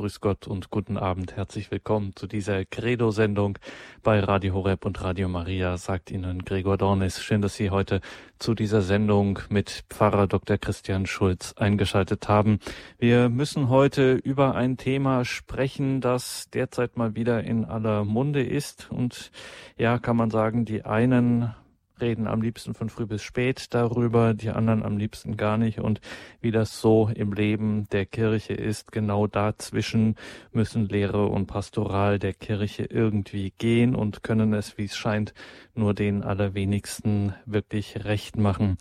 Grüß Gott und guten Abend. Herzlich willkommen zu dieser Credo-Sendung bei Radio Horeb und Radio Maria, sagt Ihnen Gregor Dornis. Schön, dass Sie heute zu dieser Sendung mit Pfarrer Dr. Christian Schulz eingeschaltet haben. Wir müssen heute über ein Thema sprechen, das derzeit mal wieder in aller Munde ist und ja, kann man sagen, die einen reden am liebsten von früh bis spät darüber, die anderen am liebsten gar nicht. Und wie das so im Leben der Kirche ist, genau dazwischen müssen Lehre und Pastoral der Kirche irgendwie gehen und können es, wie es scheint, nur den allerwenigsten wirklich recht machen.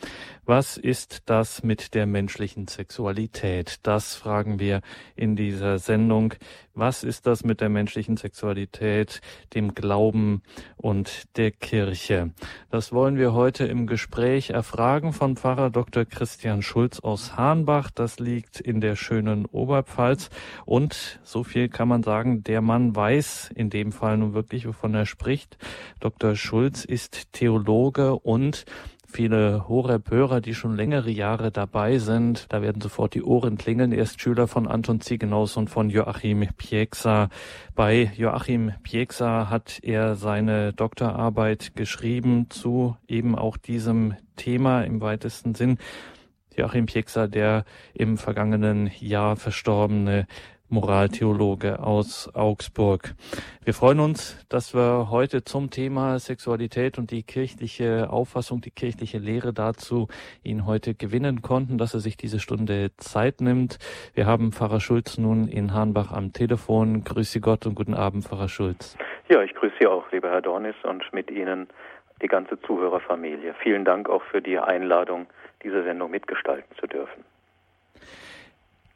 Was ist das mit der menschlichen Sexualität? Das fragen wir in dieser Sendung. Was ist das mit der menschlichen Sexualität, dem Glauben und der Kirche? Das wollen wir heute im Gespräch erfragen von Pfarrer Dr. Christian Schulz aus Hahnbach. Das liegt in der schönen Oberpfalz. Und so viel kann man sagen, der Mann weiß in dem Fall nun wirklich, wovon er spricht. Dr. Schulz ist Theologe und viele Horeb-Hörer, die schon längere Jahre dabei sind. Da werden sofort die Ohren klingeln. Er ist Schüler von Anton Ziegenaus und von Joachim Pieksa. Bei Joachim Pieksa hat er seine Doktorarbeit geschrieben zu eben auch diesem Thema im weitesten Sinn. Joachim Pieksa, der im vergangenen Jahr verstorbene Moraltheologe aus Augsburg. Wir freuen uns, dass wir heute zum Thema Sexualität und die kirchliche Auffassung, die kirchliche Lehre dazu ihn heute gewinnen konnten, dass er sich diese Stunde Zeit nimmt. Wir haben Pfarrer Schulz nun in Hahnbach am Telefon. Grüße Gott und guten Abend, Pfarrer Schulz. Ja, ich grüße Sie auch, lieber Herr Dornis, und mit Ihnen die ganze Zuhörerfamilie. Vielen Dank auch für die Einladung, diese Sendung mitgestalten zu dürfen.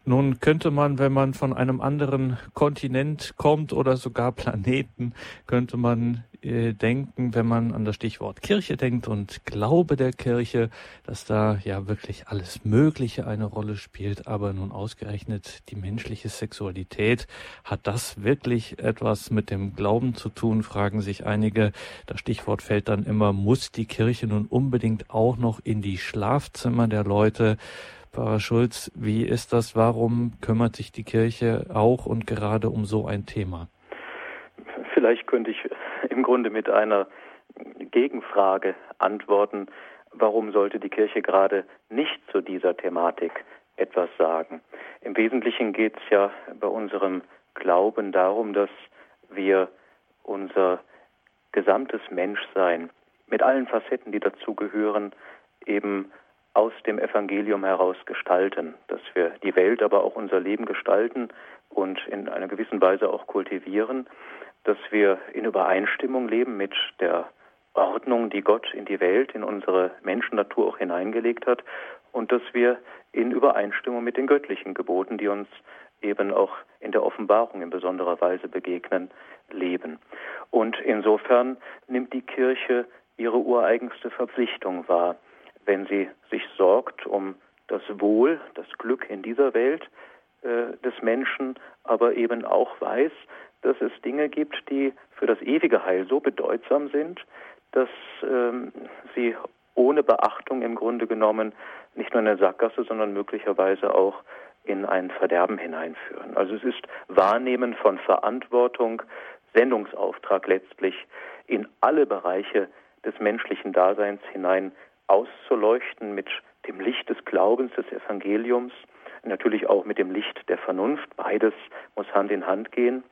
Nun könnte man, wenn man von einem anderen Kontinent kommt oder sogar Planeten, könnte man äh, denken, wenn man an das Stichwort Kirche denkt und Glaube der Kirche, dass da ja wirklich alles Mögliche eine Rolle spielt, aber nun ausgerechnet die menschliche Sexualität, hat das wirklich etwas mit dem Glauben zu tun, fragen sich einige. Das Stichwort fällt dann immer, muss die Kirche nun unbedingt auch noch in die Schlafzimmer der Leute? Pfarrer Schulz, wie ist das? Warum kümmert sich die Kirche auch und gerade um so ein Thema? Vielleicht könnte ich im Grunde mit einer Gegenfrage antworten. Warum sollte die Kirche gerade nicht zu dieser Thematik etwas sagen? Im Wesentlichen geht es ja bei unserem Glauben darum, dass wir unser gesamtes Menschsein mit allen Facetten, die dazugehören, eben aus dem Evangelium heraus gestalten, dass wir die Welt, aber auch unser Leben gestalten und in einer gewissen Weise auch kultivieren, dass wir in Übereinstimmung leben mit der Ordnung, die Gott in die Welt, in unsere Menschennatur auch hineingelegt hat und dass wir in Übereinstimmung mit den göttlichen Geboten, die uns eben auch in der Offenbarung in besonderer Weise begegnen, leben. Und insofern nimmt die Kirche ihre ureigenste Verpflichtung wahr, wenn sie sich sorgt um das Wohl, das Glück in dieser Welt äh, des Menschen, aber eben auch weiß, dass es Dinge gibt, die für das ewige Heil so bedeutsam sind, dass ähm, sie ohne Beachtung im Grunde genommen nicht nur in der Sackgasse, sondern möglicherweise auch in ein Verderben hineinführen. Also es ist Wahrnehmen von Verantwortung, Sendungsauftrag letztlich in alle Bereiche des menschlichen Daseins hinein auszuleuchten mit dem Licht des Glaubens, des Evangeliums, natürlich auch mit dem Licht der Vernunft. Beides muss Hand in Hand gehen.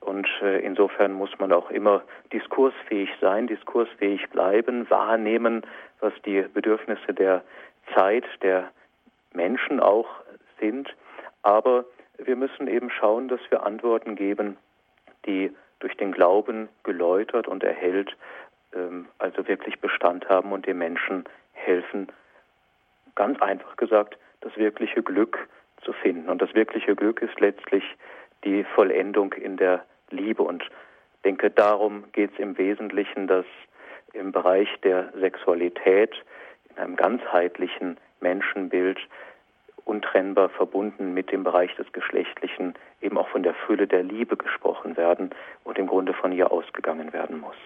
Und äh, insofern muss man auch immer diskursfähig sein, diskursfähig bleiben, wahrnehmen, was die Bedürfnisse der Zeit, der Menschen auch sind. Aber wir müssen eben schauen, dass wir Antworten geben, die durch den Glauben geläutert und erhellt, ähm, also wirklich Bestand haben und den Menschen helfen, ganz einfach gesagt, das wirkliche Glück zu finden. Und das wirkliche Glück ist letztlich die Vollendung in der Liebe. Und ich denke, darum geht es im Wesentlichen, dass im Bereich der Sexualität in einem ganzheitlichen Menschenbild untrennbar verbunden mit dem Bereich des Geschlechtlichen eben auch von der Fülle der Liebe gesprochen werden und im Grunde von ihr ausgegangen werden muss.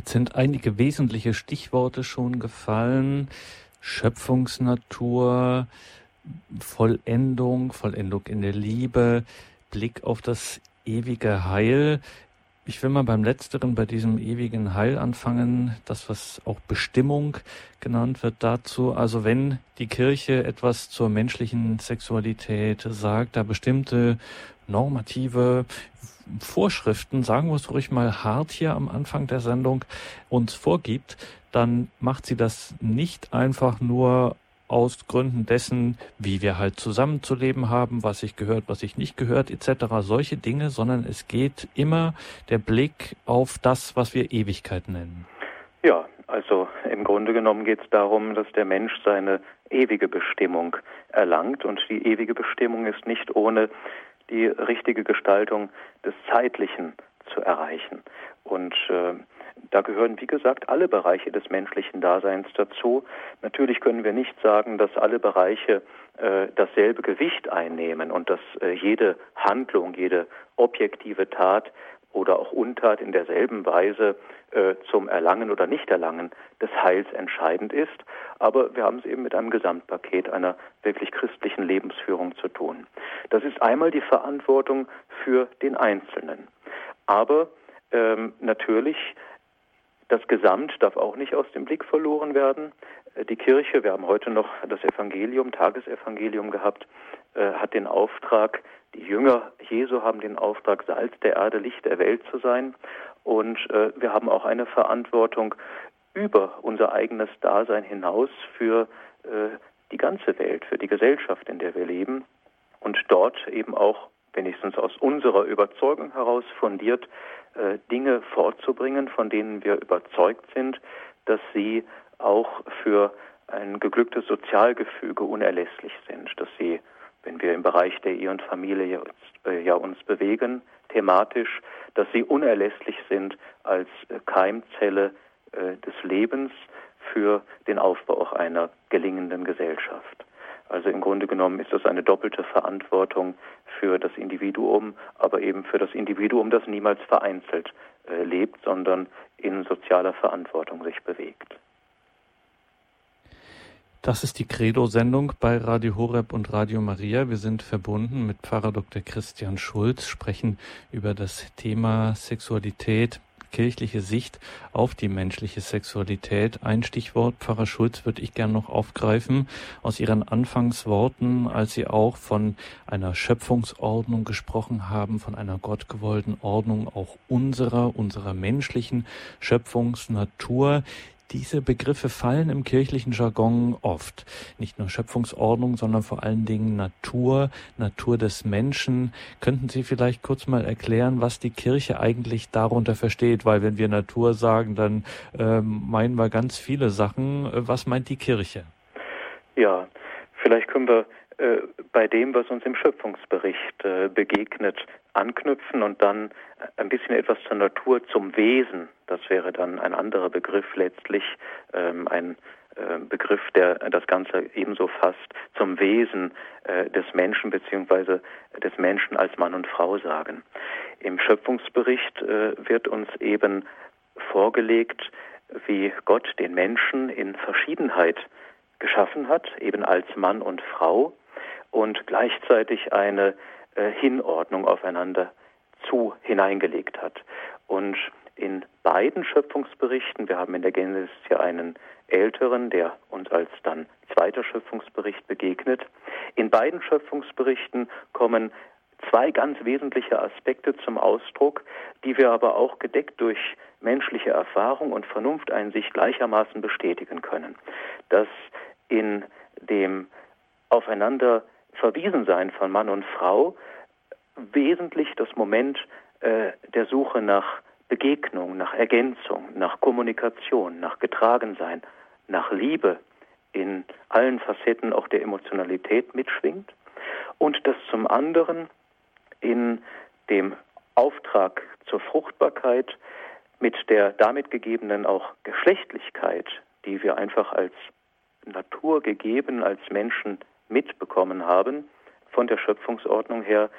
Jetzt sind einige wesentliche Stichworte schon gefallen. Schöpfungsnatur, Vollendung, Vollendung in der Liebe, Blick auf das ewige Heil. Ich will mal beim letzteren, bei diesem ewigen Heil anfangen, das was auch Bestimmung genannt wird dazu. Also wenn die Kirche etwas zur menschlichen Sexualität sagt, da bestimmte normative Vorschriften, sagen wir es ruhig mal hart hier am Anfang der Sendung, uns vorgibt, dann macht sie das nicht einfach nur aus Gründen dessen, wie wir halt zusammenzuleben haben, was sich gehört, was sich nicht gehört, etc. solche Dinge, sondern es geht immer der Blick auf das, was wir Ewigkeit nennen. Ja, also im Grunde genommen geht es darum, dass der Mensch seine ewige Bestimmung erlangt und die ewige Bestimmung ist nicht ohne die richtige Gestaltung des Zeitlichen zu erreichen. Und äh, da gehören, wie gesagt, alle Bereiche des menschlichen Daseins dazu. Natürlich können wir nicht sagen, dass alle Bereiche äh, dasselbe Gewicht einnehmen und dass äh, jede Handlung, jede objektive Tat oder auch Untat in derselben Weise äh, zum Erlangen oder Nichterlangen des Heils entscheidend ist. Aber wir haben es eben mit einem Gesamtpaket einer wirklich christlichen Lebensführung zu tun. Das ist einmal die Verantwortung für den Einzelnen. Aber ähm, natürlich das Gesamt darf auch nicht aus dem Blick verloren werden. Äh, die Kirche, wir haben heute noch das Evangelium, Tagesevangelium gehabt, äh, hat den Auftrag, die Jünger Jesu haben den Auftrag, Salz der Erde, Licht der Welt zu sein. Und äh, wir haben auch eine Verantwortung über unser eigenes Dasein hinaus für die ganze Welt, für die Gesellschaft, in der wir leben. Und dort eben auch, wenigstens aus unserer Überzeugung heraus fundiert, äh, Dinge vorzubringen, von denen wir überzeugt sind, dass sie auch für ein geglücktes Sozialgefüge unerlässlich sind, dass sie, wenn wir im Bereich der Ehe und Familie äh, ja uns bewegen, thematisch, dass sie unerlässlich sind als äh, des Lebens für den Aufbau auch einer gelingenden Gesellschaft. Also im Grunde genommen ist das eine doppelte Verantwortung für das Individuum, aber eben für das Individuum, das niemals vereinzelt äh, lebt, sondern in sozialer Verantwortung sich bewegt. Das ist die Credo-Sendung bei Radio Horeb und Radio Maria. Wir sind verbunden mit Pfarrer Dr. Christian Schulz, sprechen über das Thema Sexualität, kirchliche Sicht auf die menschliche Sexualität. Ein Stichwort, Pfarrer Schulz, würde ich gern noch aufgreifen aus Ihren Anfangsworten, als Sie auch von einer Schöpfungsordnung gesprochen haben, von einer gottgewollten Ordnung auch unserer, unserer menschlichen Schöpfungsnatur. Diese Begriffe fallen im kirchlichen Jargon oft. Nicht nur Schöpfungsordnung, sondern vor allen Dingen Natur, Natur des Menschen. Könnten Sie vielleicht kurz mal erklären, was die Kirche eigentlich darunter versteht? Weil wenn wir Natur sagen, dann äh, meinen wir ganz viele Sachen. Was meint die Kirche? Ja, vielleicht können wir äh, bei dem, was uns im Schöpfungsbericht äh, begegnet, anknüpfen und dann ein bisschen etwas zur Natur, zum Wesen. Das wäre dann ein anderer Begriff letztlich, ähm, ein äh, Begriff, der das Ganze ebenso fasst, zum Wesen äh, des Menschen beziehungsweise des Menschen als Mann und Frau sagen. Im Schöpfungsbericht äh, wird uns eben vorgelegt, wie Gott den Menschen in Verschiedenheit geschaffen hat, eben als Mann und Frau und gleichzeitig eine äh, Hinordnung aufeinander zu hineingelegt hat. Und in beiden Schöpfungsberichten, wir haben in der Genesis ja einen älteren, der uns als dann zweiter Schöpfungsbericht begegnet, in beiden Schöpfungsberichten kommen zwei ganz wesentliche Aspekte zum Ausdruck, die wir aber auch gedeckt durch menschliche Erfahrung und Vernunfteinsicht gleichermaßen bestätigen können. Dass in dem aufeinander Verwiesensein von Mann und Frau wesentlich das Moment äh, der Suche nach Begegnung, nach Ergänzung, nach Kommunikation, nach Getragensein, nach Liebe in allen Facetten auch der Emotionalität mitschwingt. Und dass zum anderen in dem Auftrag zur Fruchtbarkeit mit der damit gegebenen auch Geschlechtlichkeit, die wir einfach als Natur gegeben, als Menschen mitbekommen haben, von der Schöpfungsordnung her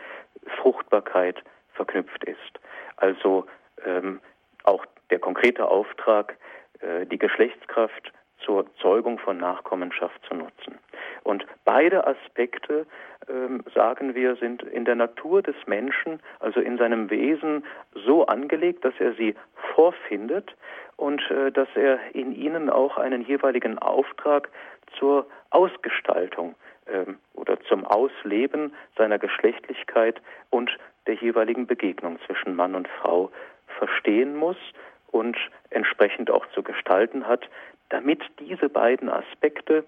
Fruchtbarkeit verknüpft ist. Also ähm, auch der konkrete Auftrag, äh, die Geschlechtskraft zur Zeugung von Nachkommenschaft zu nutzen. Und beide Aspekte, ähm, sagen wir, sind in der Natur des Menschen, also in seinem Wesen, so angelegt, dass er sie vorfindet und äh, dass er in ihnen auch einen jeweiligen Auftrag zur Ausgestaltung ähm, oder zum Ausleben seiner Geschlechtlichkeit und der jeweiligen Begegnung zwischen Mann und Frau verstehen muss und entsprechend auch zu gestalten hat, damit diese beiden Aspekte,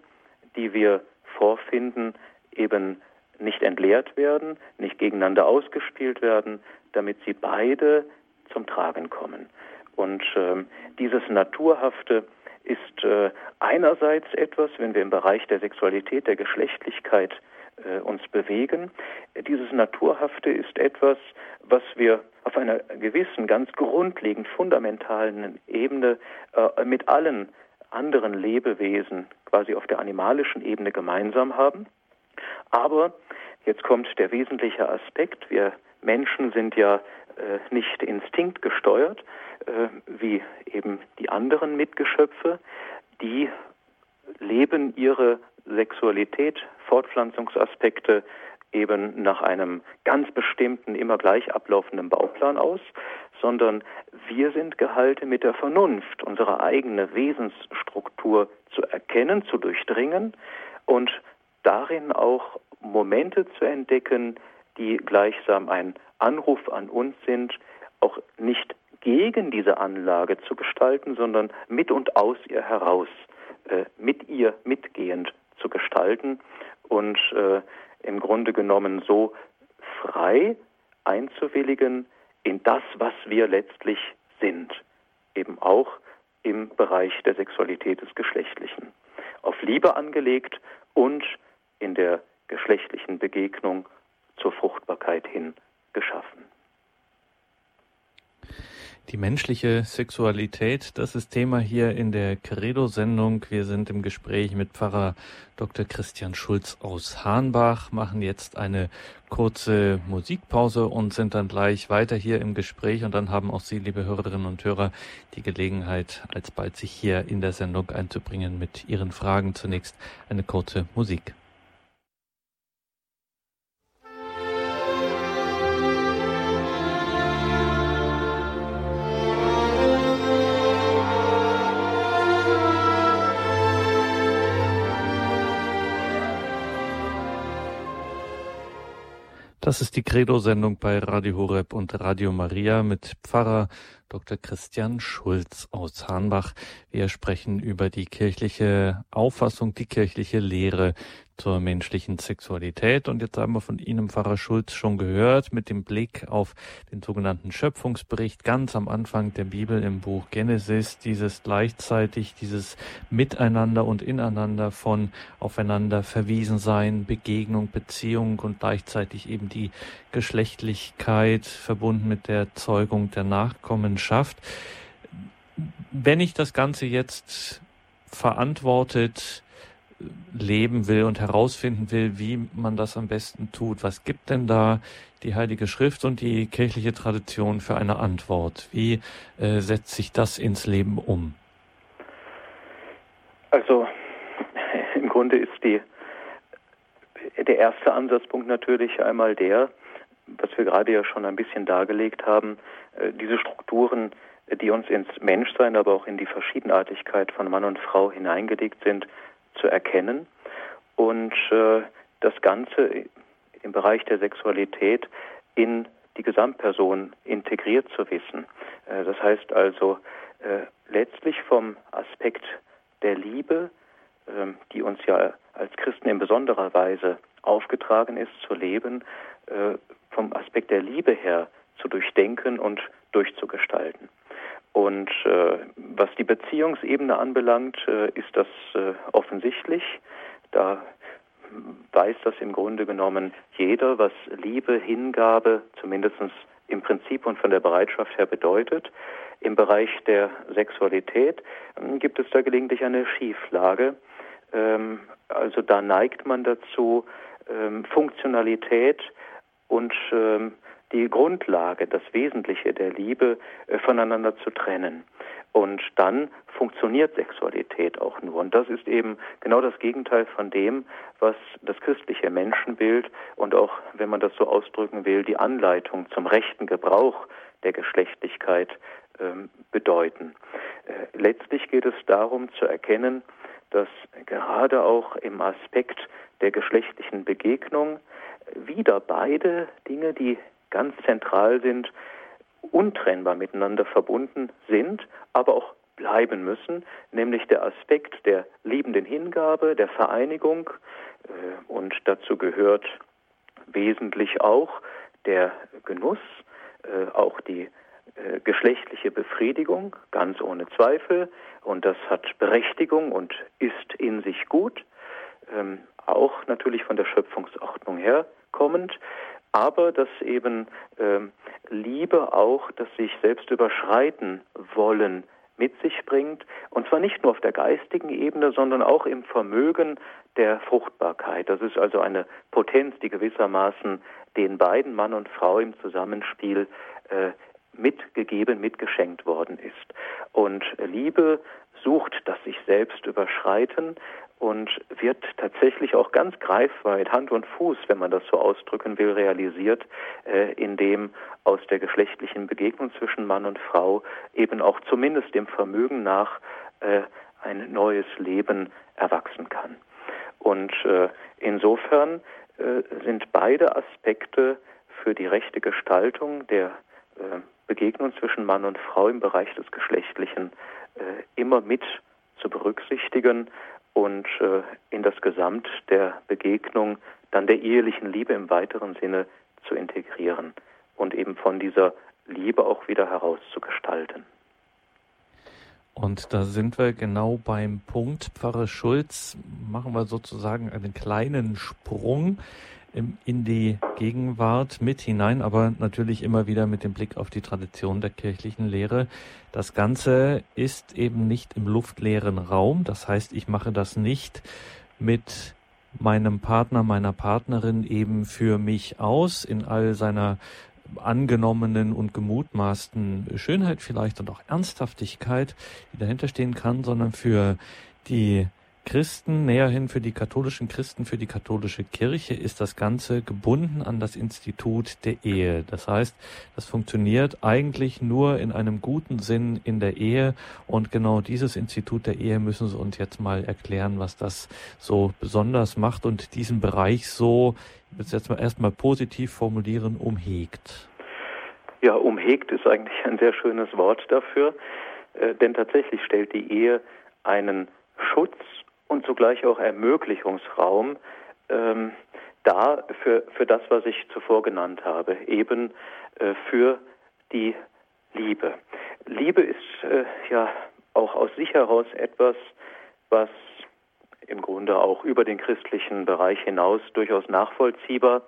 die wir vorfinden, eben nicht entleert werden, nicht gegeneinander ausgespielt werden, damit sie beide zum Tragen kommen. Und ähm, dieses Naturhafte ist äh, einerseits etwas, wenn wir im Bereich der Sexualität, der Geschlechtlichkeit äh, uns bewegen. Dieses Naturhafte ist etwas, was wir auf einer gewissen, ganz grundlegend fundamentalen Ebene äh, mit allen anderen Lebewesen quasi auf der animalischen Ebene gemeinsam haben. Aber jetzt kommt der wesentliche Aspekt. Wir Menschen sind ja äh, nicht instinktgesteuert, äh, wie eben die anderen Mitgeschöpfe. Die leben ihre Sexualität, Fortpflanzungsaspekte eben nach einem ganz bestimmten, immer gleich ablaufenden Bauplan aus, sondern wir sind gehalten, mit der Vernunft unsere eigene Wesensstruktur zu erkennen, zu durchdringen und darin auch Momente zu entdecken, die gleichsam ein Anruf an uns sind, auch nicht gegen diese Anlage zu gestalten, sondern mit und aus ihr heraus, äh, mit ihr mitgehend zu gestalten und äh, im Grunde genommen so frei einzuwilligen in das, was wir letztlich sind, eben auch im Bereich der Sexualität des Geschlechtlichen. Auf Liebe angelegt und in der geschlechtlichen Begegnung zur Fruchtbarkeit hin geschaffen. Die menschliche Sexualität, das ist Thema hier in der Credo-Sendung. Wir sind im Gespräch mit Pfarrer Dr. Christian Schulz aus Hahnbach, machen jetzt eine kurze Musikpause und sind dann gleich weiter hier im Gespräch. Und dann haben auch Sie, liebe Hörerinnen und Hörer, die Gelegenheit, alsbald sich hier in der Sendung einzubringen mit Ihren Fragen. Zunächst eine kurze Musik. Das ist die Credo-Sendung bei Radio Horeb und Radio Maria mit Pfarrer Dr. Christian Schulz aus Hahnbach. Wir sprechen über die kirchliche Auffassung, die kirchliche Lehre zur menschlichen Sexualität. Und jetzt haben wir von Ihnen, Pfarrer Schulz, schon gehört, mit dem Blick auf den sogenannten Schöpfungsbericht ganz am Anfang der Bibel im Buch Genesis, dieses gleichzeitig, dieses Miteinander und Ineinander von aufeinander verwiesen sein, Begegnung, Beziehung und gleichzeitig eben die Geschlechtlichkeit verbunden mit der Zeugung der Nachkommenschaft. Wenn ich das Ganze jetzt verantwortet leben will und herausfinden will, wie man das am besten tut. Was gibt denn da die Heilige Schrift und die kirchliche Tradition für eine Antwort? Wie äh, setzt sich das ins Leben um? Also im Grunde ist die, der erste Ansatzpunkt natürlich einmal der, was wir gerade ja schon ein bisschen dargelegt haben, äh, diese Strukturen, die uns ins Menschsein, aber auch in die Verschiedenartigkeit von Mann und Frau hineingelegt sind, zu erkennen und äh, das Ganze im Bereich der Sexualität in die Gesamtperson integriert zu wissen. Äh, das heißt also äh, letztlich vom Aspekt der Liebe, ähm, die uns ja als Christen in besonderer Weise aufgetragen ist zu leben, äh, vom Aspekt der Liebe her zu durchdenken und durchzugestalten. Und äh, was die Beziehungsebene anbelangt, äh, ist das äh, offensichtlich. Da weiß das im Grunde genommen jeder, was Liebe, Hingabe zumindest im Prinzip und von der Bereitschaft her bedeutet. Im Bereich der Sexualität äh, gibt es da gelegentlich eine Schieflage. Ähm, also da neigt man dazu, ähm, Funktionalität und ähm, die Grundlage, das Wesentliche der Liebe äh, voneinander zu trennen. Und dann funktioniert Sexualität auch nur. Und das ist eben genau das Gegenteil von dem, was das christliche Menschenbild und auch, wenn man das so ausdrücken will, die Anleitung zum rechten Gebrauch der Geschlechtlichkeit ähm, bedeuten. Äh, letztlich geht es darum zu erkennen, dass gerade auch im Aspekt der geschlechtlichen Begegnung wieder beide Dinge, die ganz zentral sind, untrennbar miteinander verbunden sind, aber auch bleiben müssen, nämlich der Aspekt der liebenden Hingabe, der Vereinigung äh, und dazu gehört wesentlich auch der Genuss, äh, auch die äh, geschlechtliche Befriedigung, ganz ohne Zweifel, und das hat Berechtigung und ist in sich gut, ähm, auch natürlich von der Schöpfungsordnung her kommend, aber dass eben ähm, Liebe auch das sich selbst überschreiten wollen mit sich bringt, und zwar nicht nur auf der geistigen Ebene, sondern auch im Vermögen der Fruchtbarkeit. Das ist also eine Potenz, die gewissermaßen den beiden Mann und Frau im Zusammenspiel äh, mitgegeben, mitgeschenkt worden ist. Und Liebe sucht das sich selbst überschreiten und wird tatsächlich auch ganz greifbar mit Hand und Fuß, wenn man das so ausdrücken will, realisiert, äh, indem aus der geschlechtlichen Begegnung zwischen Mann und Frau eben auch zumindest dem Vermögen nach äh, ein neues Leben erwachsen kann. Und äh, insofern sind beide Aspekte für die rechte Gestaltung der Begegnung zwischen Mann und Frau im Bereich des Geschlechtlichen immer mit zu berücksichtigen und äh, in das Gesamt der Begegnung dann der ehelichen Liebe im weiteren Sinne zu integrieren und eben von dieser Liebe auch wieder herauszugestalten. Und da sind wir genau beim Punkt. Pfarrer Schulz, machen wir sozusagen einen kleinen Sprung in die Gegenwart mit hinein, aber natürlich immer wieder mit dem Blick auf die Tradition der kirchlichen Lehre. Das Ganze ist eben nicht im luftleeren Raum. Das heißt, ich mache das nicht mit meinem Partner, meiner Partnerin eben für mich aus in all seiner angenommenen und gemutmaßten Schönheit vielleicht und auch Ernsthaftigkeit, die dahinter stehen kann, sondern für die Christen, näherhin für die katholischen Christen, für die katholische Kirche ist das Ganze gebunden an das Institut der Ehe. Das heißt, das funktioniert eigentlich nur in einem guten Sinn in der Ehe und genau dieses Institut der Ehe müssen Sie uns jetzt mal erklären, was das so besonders macht und diesen Bereich so, ich will es jetzt mal erstmal positiv formulieren, umhegt. Ja, umhegt ist eigentlich ein sehr schönes Wort dafür, äh, denn tatsächlich stellt die Ehe einen Schutz und zugleich auch Ermöglichungsraum ähm, da für, für das, was ich zuvor genannt habe, eben äh, für die Liebe. Liebe ist äh, ja auch aus sich heraus etwas, was im Grunde auch über den christlichen Bereich hinaus durchaus nachvollziehbar,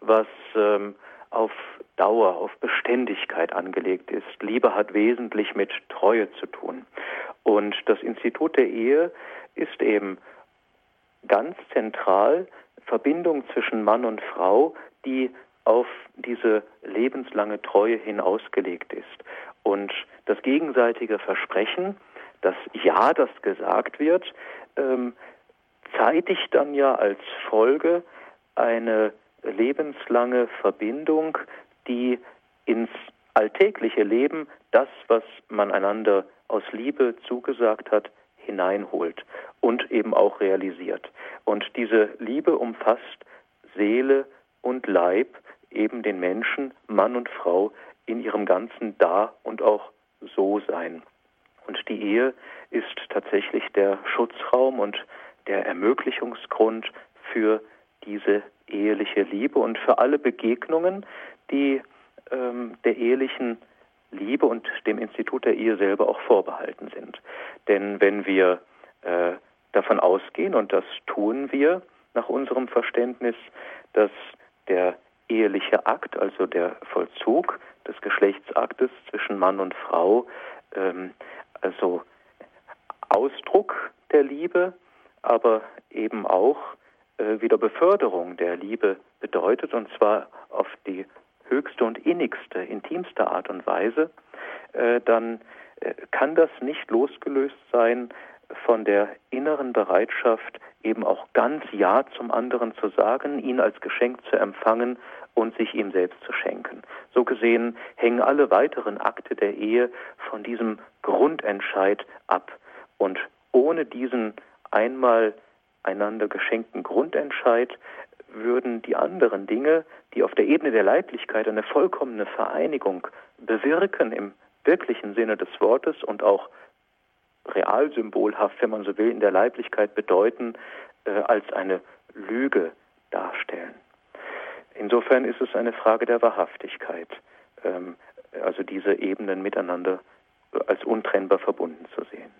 was ähm, auf Dauer, auf Beständigkeit angelegt ist. Liebe hat wesentlich mit Treue zu tun. Und das Institut der Ehe ist eben ganz zentral Verbindung zwischen Mann und Frau, die auf diese lebenslange Treue hin ausgelegt ist. Und das gegenseitige Versprechen, das Ja, das gesagt wird, ähm, zeitigt dann ja als Folge eine lebenslange Verbindung, die ins alltägliche Leben das, was man einander aus Liebe zugesagt hat, hineinholt und eben auch realisiert. Und diese Liebe umfasst Seele und Leib, eben den Menschen, Mann und Frau, in ihrem ganzen Da und auch So sein. Und die Ehe ist tatsächlich der Schutzraum und der Ermöglichungsgrund für diese eheliche Liebe und für alle Begegnungen, die ähm, der ehelichen Liebe und dem Institut der Ehe selber auch vorbehalten sind. Denn wenn wir äh, davon ausgehen, und das tun wir nach unserem Verständnis, dass der eheliche Akt, also der Vollzug des Geschlechtsaktes zwischen Mann und Frau, ähm, also Ausdruck der Liebe, aber eben auch äh, wieder Beförderung der Liebe bedeutet, und zwar auf die höchste und innigste, intimste Art und Weise, äh, dann äh, kann das nicht losgelöst sein von der inneren Bereitschaft, eben auch ganz Ja zum anderen zu sagen, ihn als Geschenk zu empfangen und sich ihm selbst zu schenken. So gesehen hängen alle weiteren Akte der Ehe von diesem Grundentscheid ab. Und ohne diesen einmal einander geschenkten Grundentscheid würden die anderen Dinge, die auf der Ebene der Leiblichkeit eine vollkommene Vereinigung bewirken im wirklichen Sinne des Wortes und auch realsymbolhaft, wenn man so will, in der Leiblichkeit bedeuten, äh, als eine Lüge darstellen. Insofern ist es eine Frage der Wahrhaftigkeit, ähm, also diese Ebenen miteinander als untrennbar verbunden zu sehen.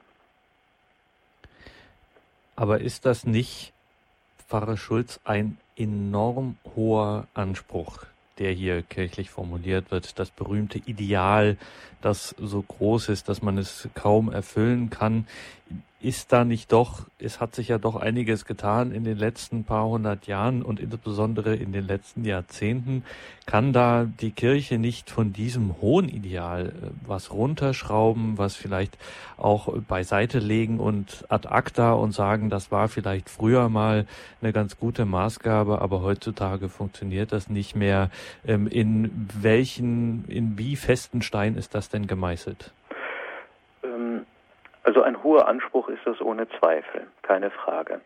Aber ist das nicht, Pfarrer Schulz, ein enorm hoher Anspruch, der hier kirchlich formuliert wird, das berühmte Ideal, das so groß ist, dass man es kaum erfüllen kann ist da nicht doch, es hat sich ja doch einiges getan in den letzten paar hundert Jahren und insbesondere in den letzten Jahrzehnten. Kann da die Kirche nicht von diesem hohen Ideal äh, was runterschrauben, was vielleicht auch beiseite legen und ad acta und sagen, das war vielleicht früher mal eine ganz gute Maßgabe, aber heutzutage funktioniert das nicht mehr. Ähm, in welchen, in wie festen Stein ist das denn gemeißelt? Also ein hoher Anspruch ist das ohne Zweifel, keine Frage.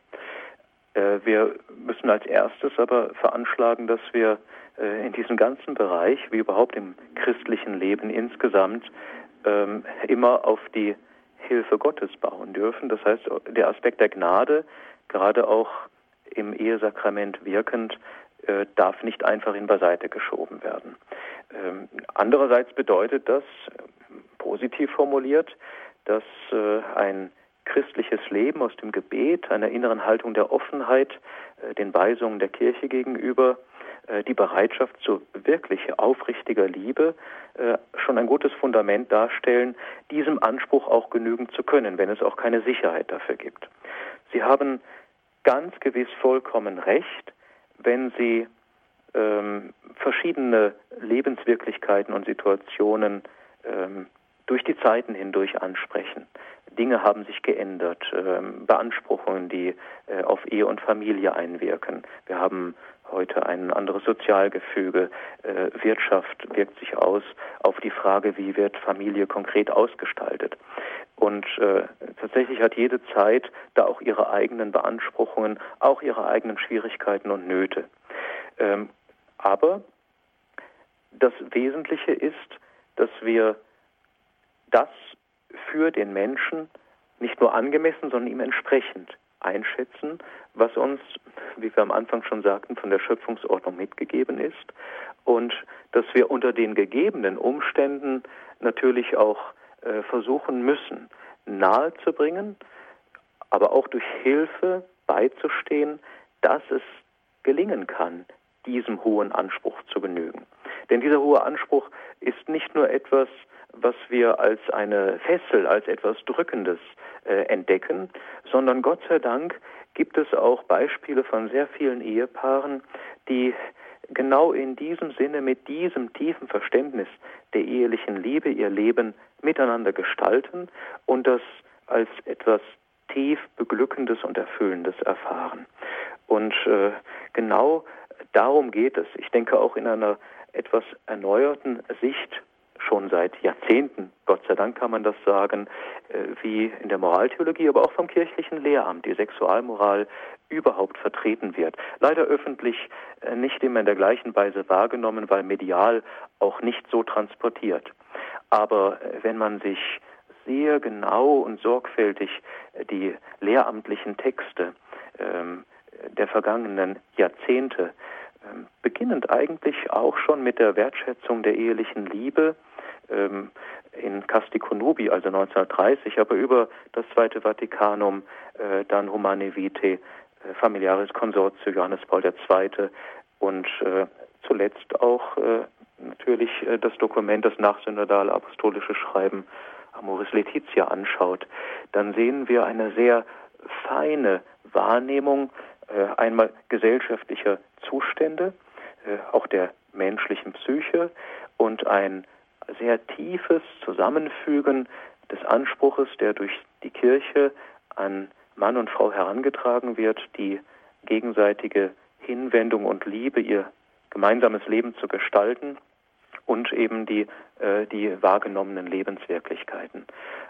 Äh, wir müssen als erstes aber veranschlagen, dass wir äh, in diesem ganzen Bereich, wie überhaupt im christlichen Leben insgesamt, ähm, immer auf die Hilfe Gottes bauen dürfen. Das heißt, der Aspekt der Gnade, gerade auch im Ehesakrament wirkend, äh, darf nicht einfach in beiseite geschoben werden. Ähm, andererseits bedeutet das, positiv formuliert, dass äh, ein christliches Leben aus dem Gebet, einer inneren Haltung der Offenheit, äh, den Weisungen der Kirche gegenüber, äh, die Bereitschaft zu wirklich aufrichtiger Liebe schon ein gutes Fundament darstellen, diesem Anspruch auch genügen zu können, wenn es auch keine Sicherheit dafür gibt. Sie haben ganz gewiss vollkommen recht, wenn Sie ähm, verschiedene Lebenswirklichkeiten und Situationen ähm, durch die Zeiten hindurch ansprechen. Dinge haben sich geändert, ähm, Beanspruchungen, die äh, auf Ehe und Familie einwirken. Wir haben heute ein anderes Sozialgefüge. Äh, Wirtschaft wirkt sich aus auf die Frage, wie wird Familie konkret ausgestaltet. Und äh, tatsächlich hat jede Zeit da auch ihre eigenen Beanspruchungen, auch ihre eigenen Schwierigkeiten und Nöte. Ähm, aber das Wesentliche ist, dass wir das für den Menschen nicht nur angemessen, sondern ihm entsprechend einschätzen, was uns, wie wir am Anfang schon sagten, von der Schöpfungsordnung mitgegeben ist und dass wir unter den gegebenen Umständen natürlich auch äh, versuchen müssen, nahezubringen, aber auch durch Hilfe beizustehen, dass es gelingen kann, diesem hohen Anspruch zu genügen. Denn dieser hohe Anspruch ist nicht nur etwas, was wir als eine Fessel, als etwas Drückendes äh, entdecken, sondern Gott sei Dank gibt es auch Beispiele von sehr vielen Ehepaaren, die genau in diesem Sinne mit diesem tiefen Verständnis der ehelichen Liebe ihr Leben miteinander gestalten und das als etwas tief beglückendes und erfüllendes erfahren. Und äh, genau darum geht es. Ich denke auch in einer etwas erneuerten Sicht schon seit Jahrzehnten, Gott sei Dank kann man das sagen, äh, wie in der Moraltheologie, aber auch vom kirchlichen Lehramt die Sexualmoral überhaupt vertreten wird. Leider öffentlich äh, nicht immer in der gleichen Weise wahrgenommen, weil medial auch nicht so transportiert. Aber äh, wenn man sich sehr genau und sorgfältig die lehramtlichen Texte ähm, der vergangenen Jahrzehnte ähm, beginnend eigentlich auch schon mit der Wertschätzung der ehelichen Liebe ähm, in Casti Nubi, also 1930, aber über das Zweite Vatikanum, äh, dann Humane Vitae, äh, Familiaris Consortio Johannes Paul II. und äh, zuletzt auch äh, natürlich äh, das Dokument, das nachsynodale apostolische Schreiben Amoris Laetitia anschaut, dann sehen wir eine sehr feine Wahrnehmung äh, einmal gesellschaftlicher Zustände, auch der menschlichen Psyche und ein sehr tiefes Zusammenfügen des Anspruches, der durch die Kirche an Mann und Frau herangetragen wird, die gegenseitige Hinwendung und Liebe, ihr gemeinsames Leben zu gestalten und eben die, äh, die wahrgenommenen Lebenswirklichkeiten.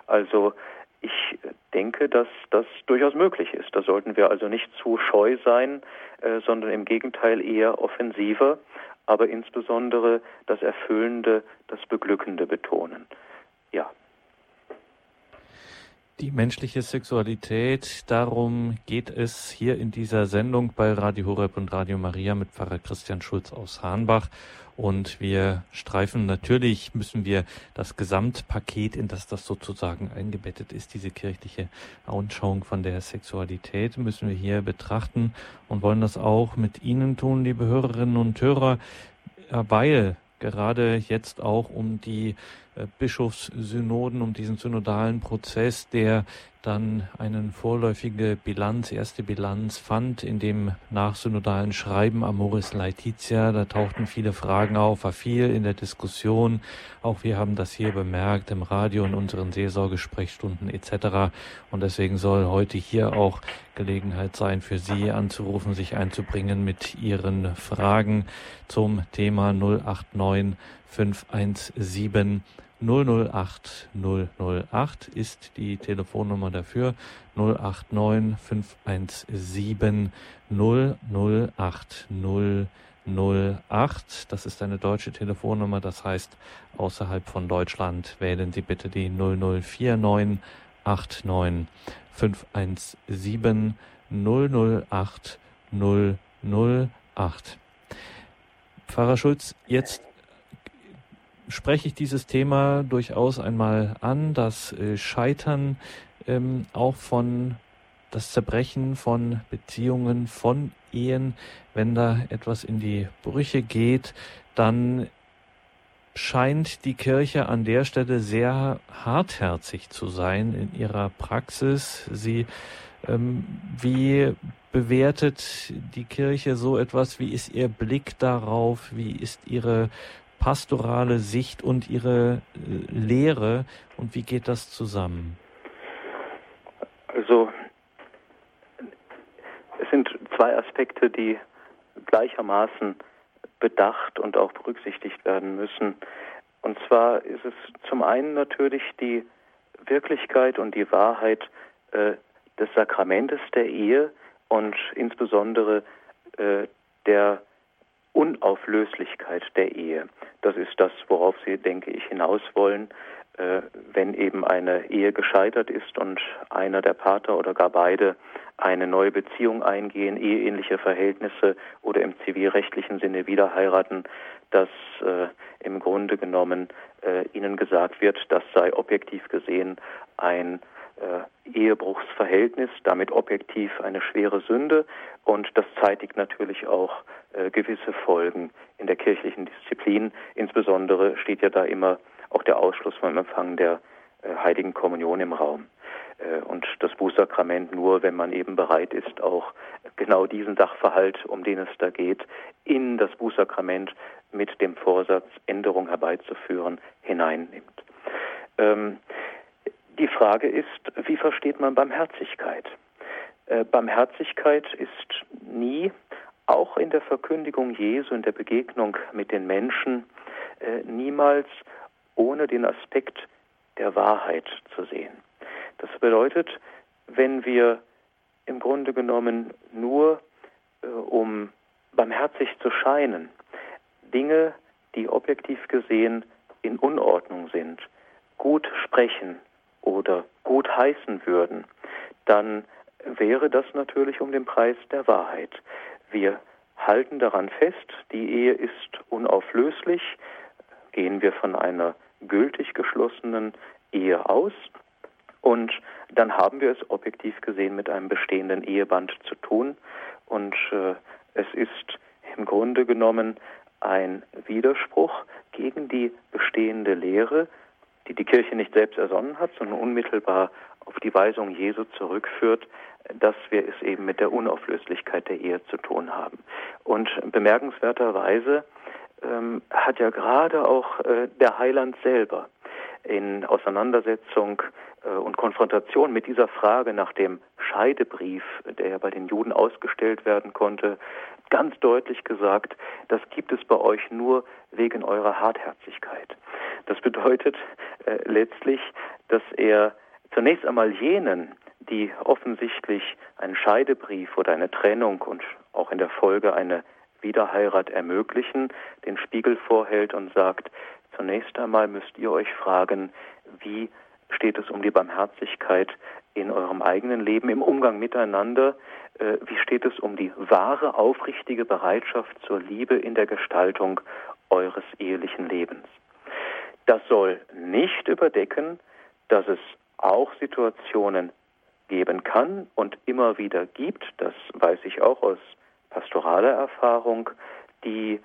Also ich denke, dass das durchaus möglich ist. Da sollten wir also nicht zu scheu sein, äh, sondern im Gegenteil eher offensiver, aber insbesondere das Erfüllende, das Beglückende betonen. Ja. Die menschliche Sexualität, darum geht es hier in dieser Sendung bei Radio Horeb und Radio Maria mit Pfarrer Christian Schulz aus Hahnbach. Und wir streifen natürlich, müssen wir das Gesamtpaket, in das das sozusagen eingebettet ist, diese kirchliche Anschauung von der Sexualität, müssen wir hier betrachten und wollen das auch mit Ihnen tun, liebe Hörerinnen und Hörer, weil gerade jetzt auch um die Bischofssynoden, um diesen synodalen Prozess, der dann eine vorläufige Bilanz, erste Bilanz fand in dem nachsynodalen Schreiben Amoris Laetitia. Da tauchten viele Fragen auf, war viel in der Diskussion. Auch wir haben das hier bemerkt im Radio in unseren Seelsorgesprechstunden etc. Und deswegen soll heute hier auch Gelegenheit sein, für Sie anzurufen, sich einzubringen mit Ihren Fragen zum Thema 089 517 008 008 ist die Telefonnummer dafür. 089 517 008 008. Das ist eine deutsche Telefonnummer, das heißt außerhalb von Deutschland wählen Sie bitte die 0049 89 517 008 008. Pfarrer Schulz, jetzt spreche ich dieses Thema durchaus einmal an, das äh, Scheitern ähm, auch von das Zerbrechen von Beziehungen, von Ehen, wenn da etwas in die Brüche geht, dann scheint die Kirche an der Stelle sehr hartherzig zu sein in ihrer Praxis. Sie, ähm, wie bewertet die Kirche so etwas? Wie ist ihr Blick darauf? Wie ist ihre pastorale Sicht und Ihre äh, Lehre und wie geht das zusammen? Also es sind zwei Aspekte, die gleichermaßen bedacht und auch berücksichtigt werden müssen. Und zwar ist es zum einen natürlich die Wirklichkeit und die Wahrheit äh, des Sakramentes der Ehe und insbesondere äh, der Unauflöslichkeit der Ehe. Das ist das, worauf Sie, denke ich, hinaus wollen, äh, wenn eben eine Ehe gescheitert ist und einer der Pater oder gar beide eine neue Beziehung eingehen, eheähnliche Verhältnisse oder im zivilrechtlichen Sinne wieder heiraten, dass äh, im Grunde genommen äh, ihnen gesagt wird, das sei objektiv gesehen ein äh, Ehebruchsverhältnis, damit objektiv eine schwere Sünde und das zeitigt natürlich auch äh, gewisse Folgen in der kirchlichen Disziplin. Insbesondere steht ja da immer auch der Ausschluss vom Empfang der äh, heiligen Kommunion im Raum. Äh, und das Bußsakrament nur, wenn man eben bereit ist, auch genau diesen Sachverhalt, um den es da geht, in das Bußsakrament mit dem Vorsatz, Änderung herbeizuführen, hineinnimmt. Ähm, die Frage ist, wie versteht man Barmherzigkeit? Äh, Barmherzigkeit ist nie, auch in der Verkündigung Jesu, in der Begegnung mit den Menschen, äh, niemals ohne den Aspekt der Wahrheit zu sehen. Das bedeutet, wenn wir im Grunde genommen nur, äh, um barmherzig zu scheinen, Dinge, die objektiv gesehen in Unordnung sind, gut sprechen, oder gut heißen würden, dann wäre das natürlich um den Preis der Wahrheit. Wir halten daran fest, die Ehe ist unauflöslich, gehen wir von einer gültig geschlossenen Ehe aus und dann haben wir es objektiv gesehen mit einem bestehenden Eheband zu tun und äh, es ist im Grunde genommen ein Widerspruch gegen die bestehende Lehre, die die Kirche nicht selbst ersonnen hat, sondern unmittelbar auf die Weisung Jesu zurückführt, dass wir es eben mit der Unauflöslichkeit der Ehe zu tun haben. Und bemerkenswerterweise ähm, hat ja gerade auch äh, der Heiland selber in Auseinandersetzung äh, und Konfrontation mit dieser Frage nach dem Scheidebrief, der ja bei den Juden ausgestellt werden konnte, ganz deutlich gesagt, das gibt es bei euch nur wegen eurer Hartherzigkeit. Das bedeutet äh, letztlich, dass er zunächst einmal jenen, die offensichtlich einen Scheidebrief oder eine Trennung und auch in der Folge eine Wiederheirat ermöglichen, den Spiegel vorhält und sagt, zunächst einmal müsst ihr euch fragen, wie steht es um die Barmherzigkeit in eurem eigenen Leben, im Umgang miteinander, äh, wie steht es um die wahre, aufrichtige Bereitschaft zur Liebe in der Gestaltung eures ehelichen Lebens. Das soll nicht überdecken, dass es auch Situationen geben kann und immer wieder gibt, das weiß ich auch aus pastorale Erfahrung, die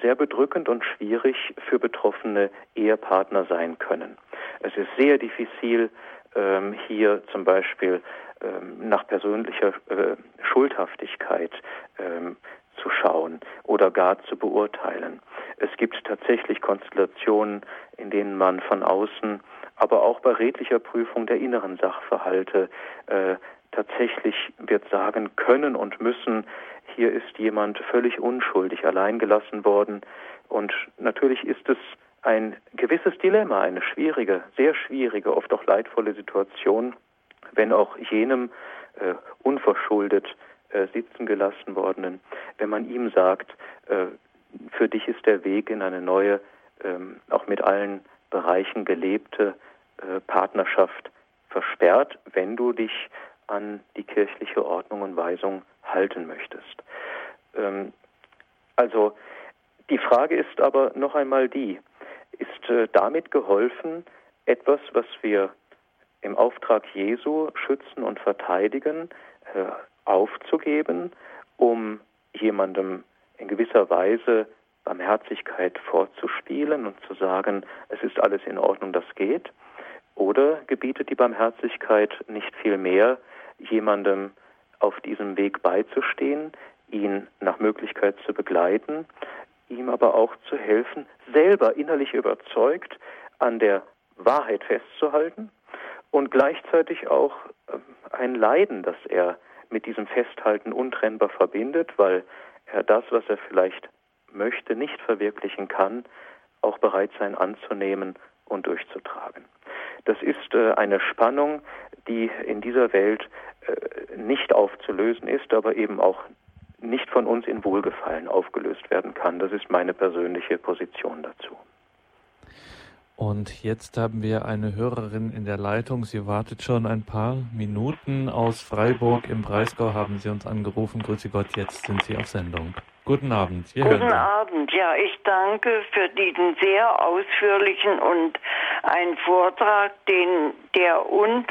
sehr bedrückend und schwierig für betroffene Ehepartner sein können. Es ist sehr diffizil, ähm, hier zum Beispiel ähm, nach persönlicher äh, Schuldhaftigkeit ähm, zu schauen oder gar zu beurteilen. Es gibt tatsächlich Konstellationen, in denen man von außen, aber auch bei redlicher Prüfung der inneren Sachverhalte äh, tatsächlich wird sagen können und müssen, hier ist jemand völlig unschuldig allein gelassen worden. Und natürlich ist es ein gewisses Dilemma, eine schwierige, sehr schwierige, oft auch leidvolle Situation, wenn auch jenem äh, unverschuldet äh, sitzen gelassen worden, wenn man ihm sagt, äh, für dich ist der Weg in eine neue, ähm, auch mit allen Bereichen gelebte äh, Partnerschaft versperrt, wenn du dich an die kirchliche Ordnung und Weisung halten möchtest. Ähm, also die Frage ist aber noch einmal die, ist äh, damit geholfen, etwas, was wir im Auftrag Jesu schützen und verteidigen, äh, aufzugeben, um jemandem in gewisser Weise Barmherzigkeit vorzuspielen und zu sagen, es ist alles in Ordnung, das geht? Oder gebietet die Barmherzigkeit nicht viel mehr, jemandem auf diesem Weg beizustehen, ihn nach Möglichkeit zu begleiten, ihm aber auch zu helfen, selber innerlich überzeugt an der Wahrheit festzuhalten und gleichzeitig auch ähm, ein Leiden, das er mit diesem Festhalten untrennbar verbindet, weil er das, was er vielleicht möchte, nicht verwirklichen kann, auch bereit sein anzunehmen und durchzutragen. Das ist äh, eine Spannung, die in dieser Welt nicht aufzulösen ist, aber eben auch nicht von uns in Wohlgefallen aufgelöst werden kann. Das ist meine persönliche Position dazu. Und jetzt haben wir eine Hörerin in der Leitung. Sie wartet schon ein paar Minuten. Aus Freiburg im Breisgau haben Sie uns angerufen. Grüße Gott, jetzt sind Sie auf Sendung. Guten Abend. Wir Guten Abend. Ja, ich danke für diesen sehr ausführlichen und einen Vortrag, den der uns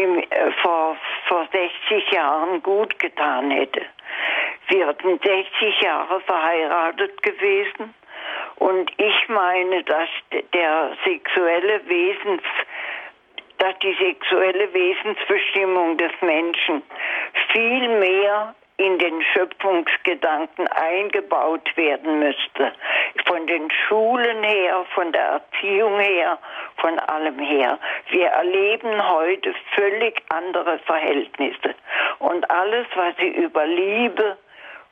im, äh, vor, vor 60 Jahren gut getan hätte. Wir hatten 60 Jahre verheiratet gewesen und ich meine, dass der sexuelle Wesens, dass die sexuelle Wesensbestimmung des Menschen viel mehr in den Schöpfungsgedanken eingebaut werden müsste. Von den Schulen her, von der Erziehung her, von allem her. Wir erleben heute völlig andere Verhältnisse. Und alles, was sie über Liebe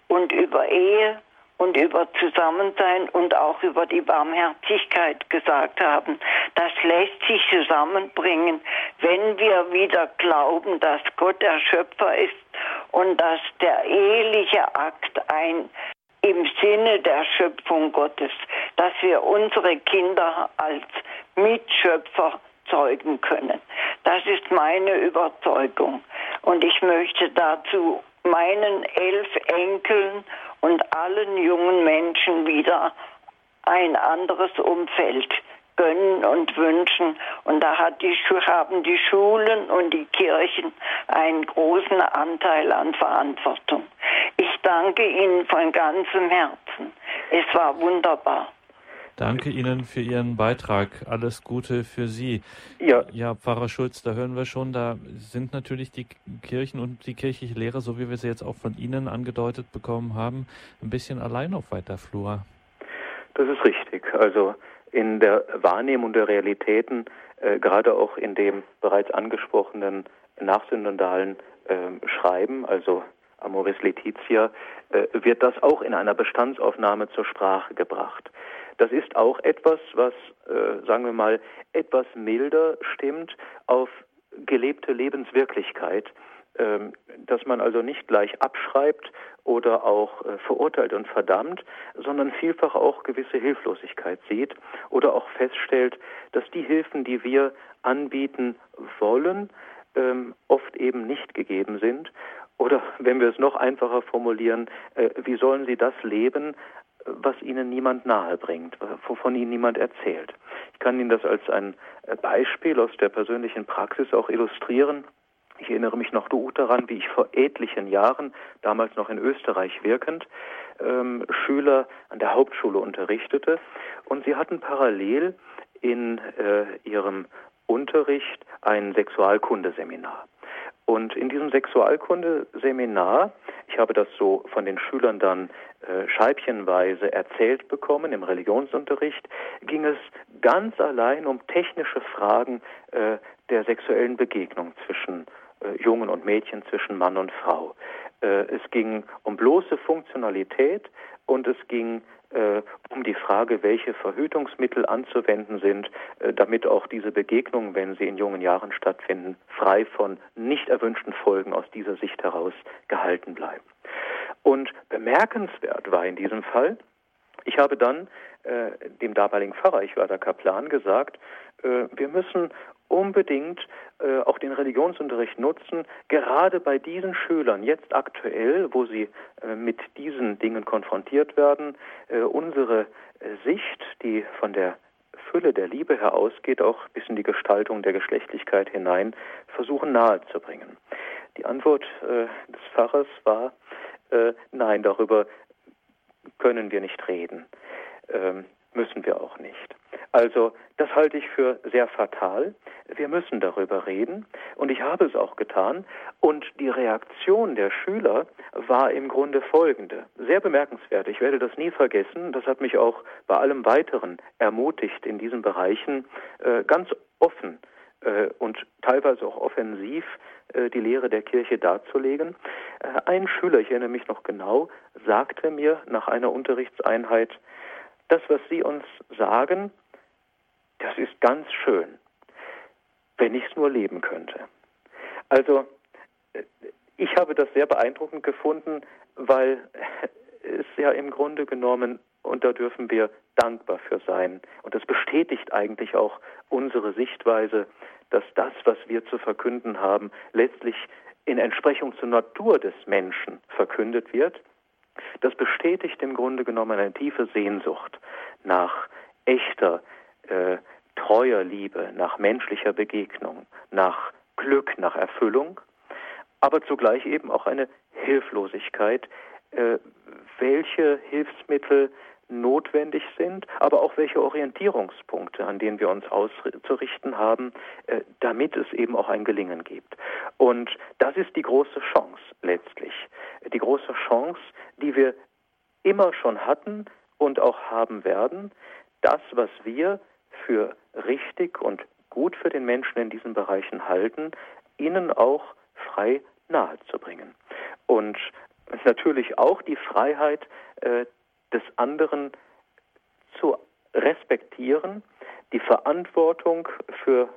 und über Ehe und über Zusammensein und auch über die Barmherzigkeit gesagt haben. Das lässt sich zusammenbringen, wenn wir wieder glauben, dass Gott der Schöpfer ist und dass der eheliche Akt ein im Sinne der Schöpfung Gottes, dass wir unsere Kinder als Mitschöpfer zeugen können. Das ist meine Überzeugung. Und ich möchte dazu meinen elf Enkeln und allen jungen Menschen wieder ein anderes Umfeld gönnen und wünschen. Und da hat die, haben die Schulen und die Kirchen einen großen Anteil an Verantwortung. Ich danke Ihnen von ganzem Herzen. Es war wunderbar. Danke Ihnen für Ihren Beitrag. Alles Gute für Sie. Ja. Ja, Pfarrer Schulz, da hören wir schon, da sind natürlich die Kirchen und die kirchliche Lehre, so wie wir sie jetzt auch von Ihnen angedeutet bekommen haben, ein bisschen allein auf weiter Flur. Das ist richtig. Also in der Wahrnehmung der Realitäten, äh, gerade auch in dem bereits angesprochenen nachsynodalen äh, Schreiben, also Amoris Laetitia, äh, wird das auch in einer Bestandsaufnahme zur Sprache gebracht. Das ist auch etwas, was, äh, sagen wir mal, etwas milder stimmt auf gelebte Lebenswirklichkeit, dass man also nicht gleich abschreibt oder auch äh, verurteilt und verdammt, sondern vielfach auch gewisse Hilflosigkeit sieht oder auch feststellt, dass die Hilfen, die wir anbieten wollen, ähm, oft eben nicht gegeben sind. Oder wenn wir es noch einfacher formulieren, äh, wie sollen sie das leben, was ihnen niemand nahe bringt, wovon ihnen niemand erzählt. Ich kann Ihnen das als ein äh, Beispiel aus der persönlichen Praxis auch illustrieren. Ich erinnere mich noch gut daran, wie ich vor etlichen Jahren, damals noch in Österreich wirkend, ähm, Schüler an der Hauptschule unterrichtete und sie hatten parallel in äh, ihrem Unterricht ein Sexualkundeseminar. Und in diesem Sexualkundeseminar, ich habe das so von den Schülern dann äh, scheibchenweise erzählt bekommen im Religionsunterricht, ging es ganz allein um technische Fragen äh, der sexuellen Begegnung zwischen äh, Jungen und Mädchen, zwischen Mann und Frau. Äh, es ging um bloße Funktionalität und es ging äh, um die Frage, welche Verhütungsmittel anzuwenden sind, äh, damit auch diese Begegnungen, wenn sie in jungen Jahren stattfinden, frei von nicht erwünschten Folgen aus dieser Sicht heraus gehalten bleiben. Und bemerkenswert war in diesem Fall, ich habe dann äh, dem damaligen Pfarrer, ich war der Kaplan, gesagt, äh, wir müssen unbedingt äh, auch den Religionsunterricht nutzen, gerade bei diesen Schülern jetzt aktuell, wo sie äh, mit diesen Dingen konfrontiert werden, äh, unsere äh, Sicht, die von der Fülle der Liebe her ausgeht, auch bis in die Gestaltung der Geschlechtlichkeit hinein, versuchen nahezubringen. Die Antwort äh, des Pfarrers war, äh, nein, darüber können wir nicht reden, ähm, müssen wir auch nicht. Also das halte ich für sehr fatal. Wir müssen darüber reden und ich habe es auch getan. Und die Reaktion der Schüler war im Grunde folgende, sehr bemerkenswert. Ich werde das nie vergessen. Das hat mich auch bei allem Weiteren ermutigt, in diesen Bereichen äh, ganz offen äh, und teilweise auch offensiv äh, die Lehre der Kirche darzulegen. Äh, ein Schüler, ich erinnere mich noch genau, sagte mir nach einer Unterrichtseinheit, das, was Sie uns sagen, das ist ganz schön, wenn ich es nur leben könnte. Also äh, ich habe das sehr beeindruckend gefunden, weil es ja im Grunde genommen, und da dürfen wir dankbar für sein, und das bestätigt eigentlich auch unsere Sichtweise, dass das, was wir zu verkünden haben, letztlich in Entsprechung zur Natur des Menschen verkündet wird. Das bestätigt im Grunde genommen eine tiefe Sehnsucht nach echter, äh, treuer Liebe, nach menschlicher Begegnung, nach Glück, nach Erfüllung, aber zugleich eben auch eine Hilflosigkeit, äh, welche Hilfsmittel notwendig sind, aber auch welche Orientierungspunkte, an denen wir uns auszurichten haben, äh, damit es eben auch ein Gelingen gibt. Und das ist die große Chance letztlich. Die große Chance, die wir immer schon hatten und auch haben werden, das, was wir für richtig und gut für den Menschen in diesen Bereichen halten, ihnen auch frei nahezubringen. Und natürlich auch die Freiheit äh, des anderen zu respektieren. Die Verantwortung für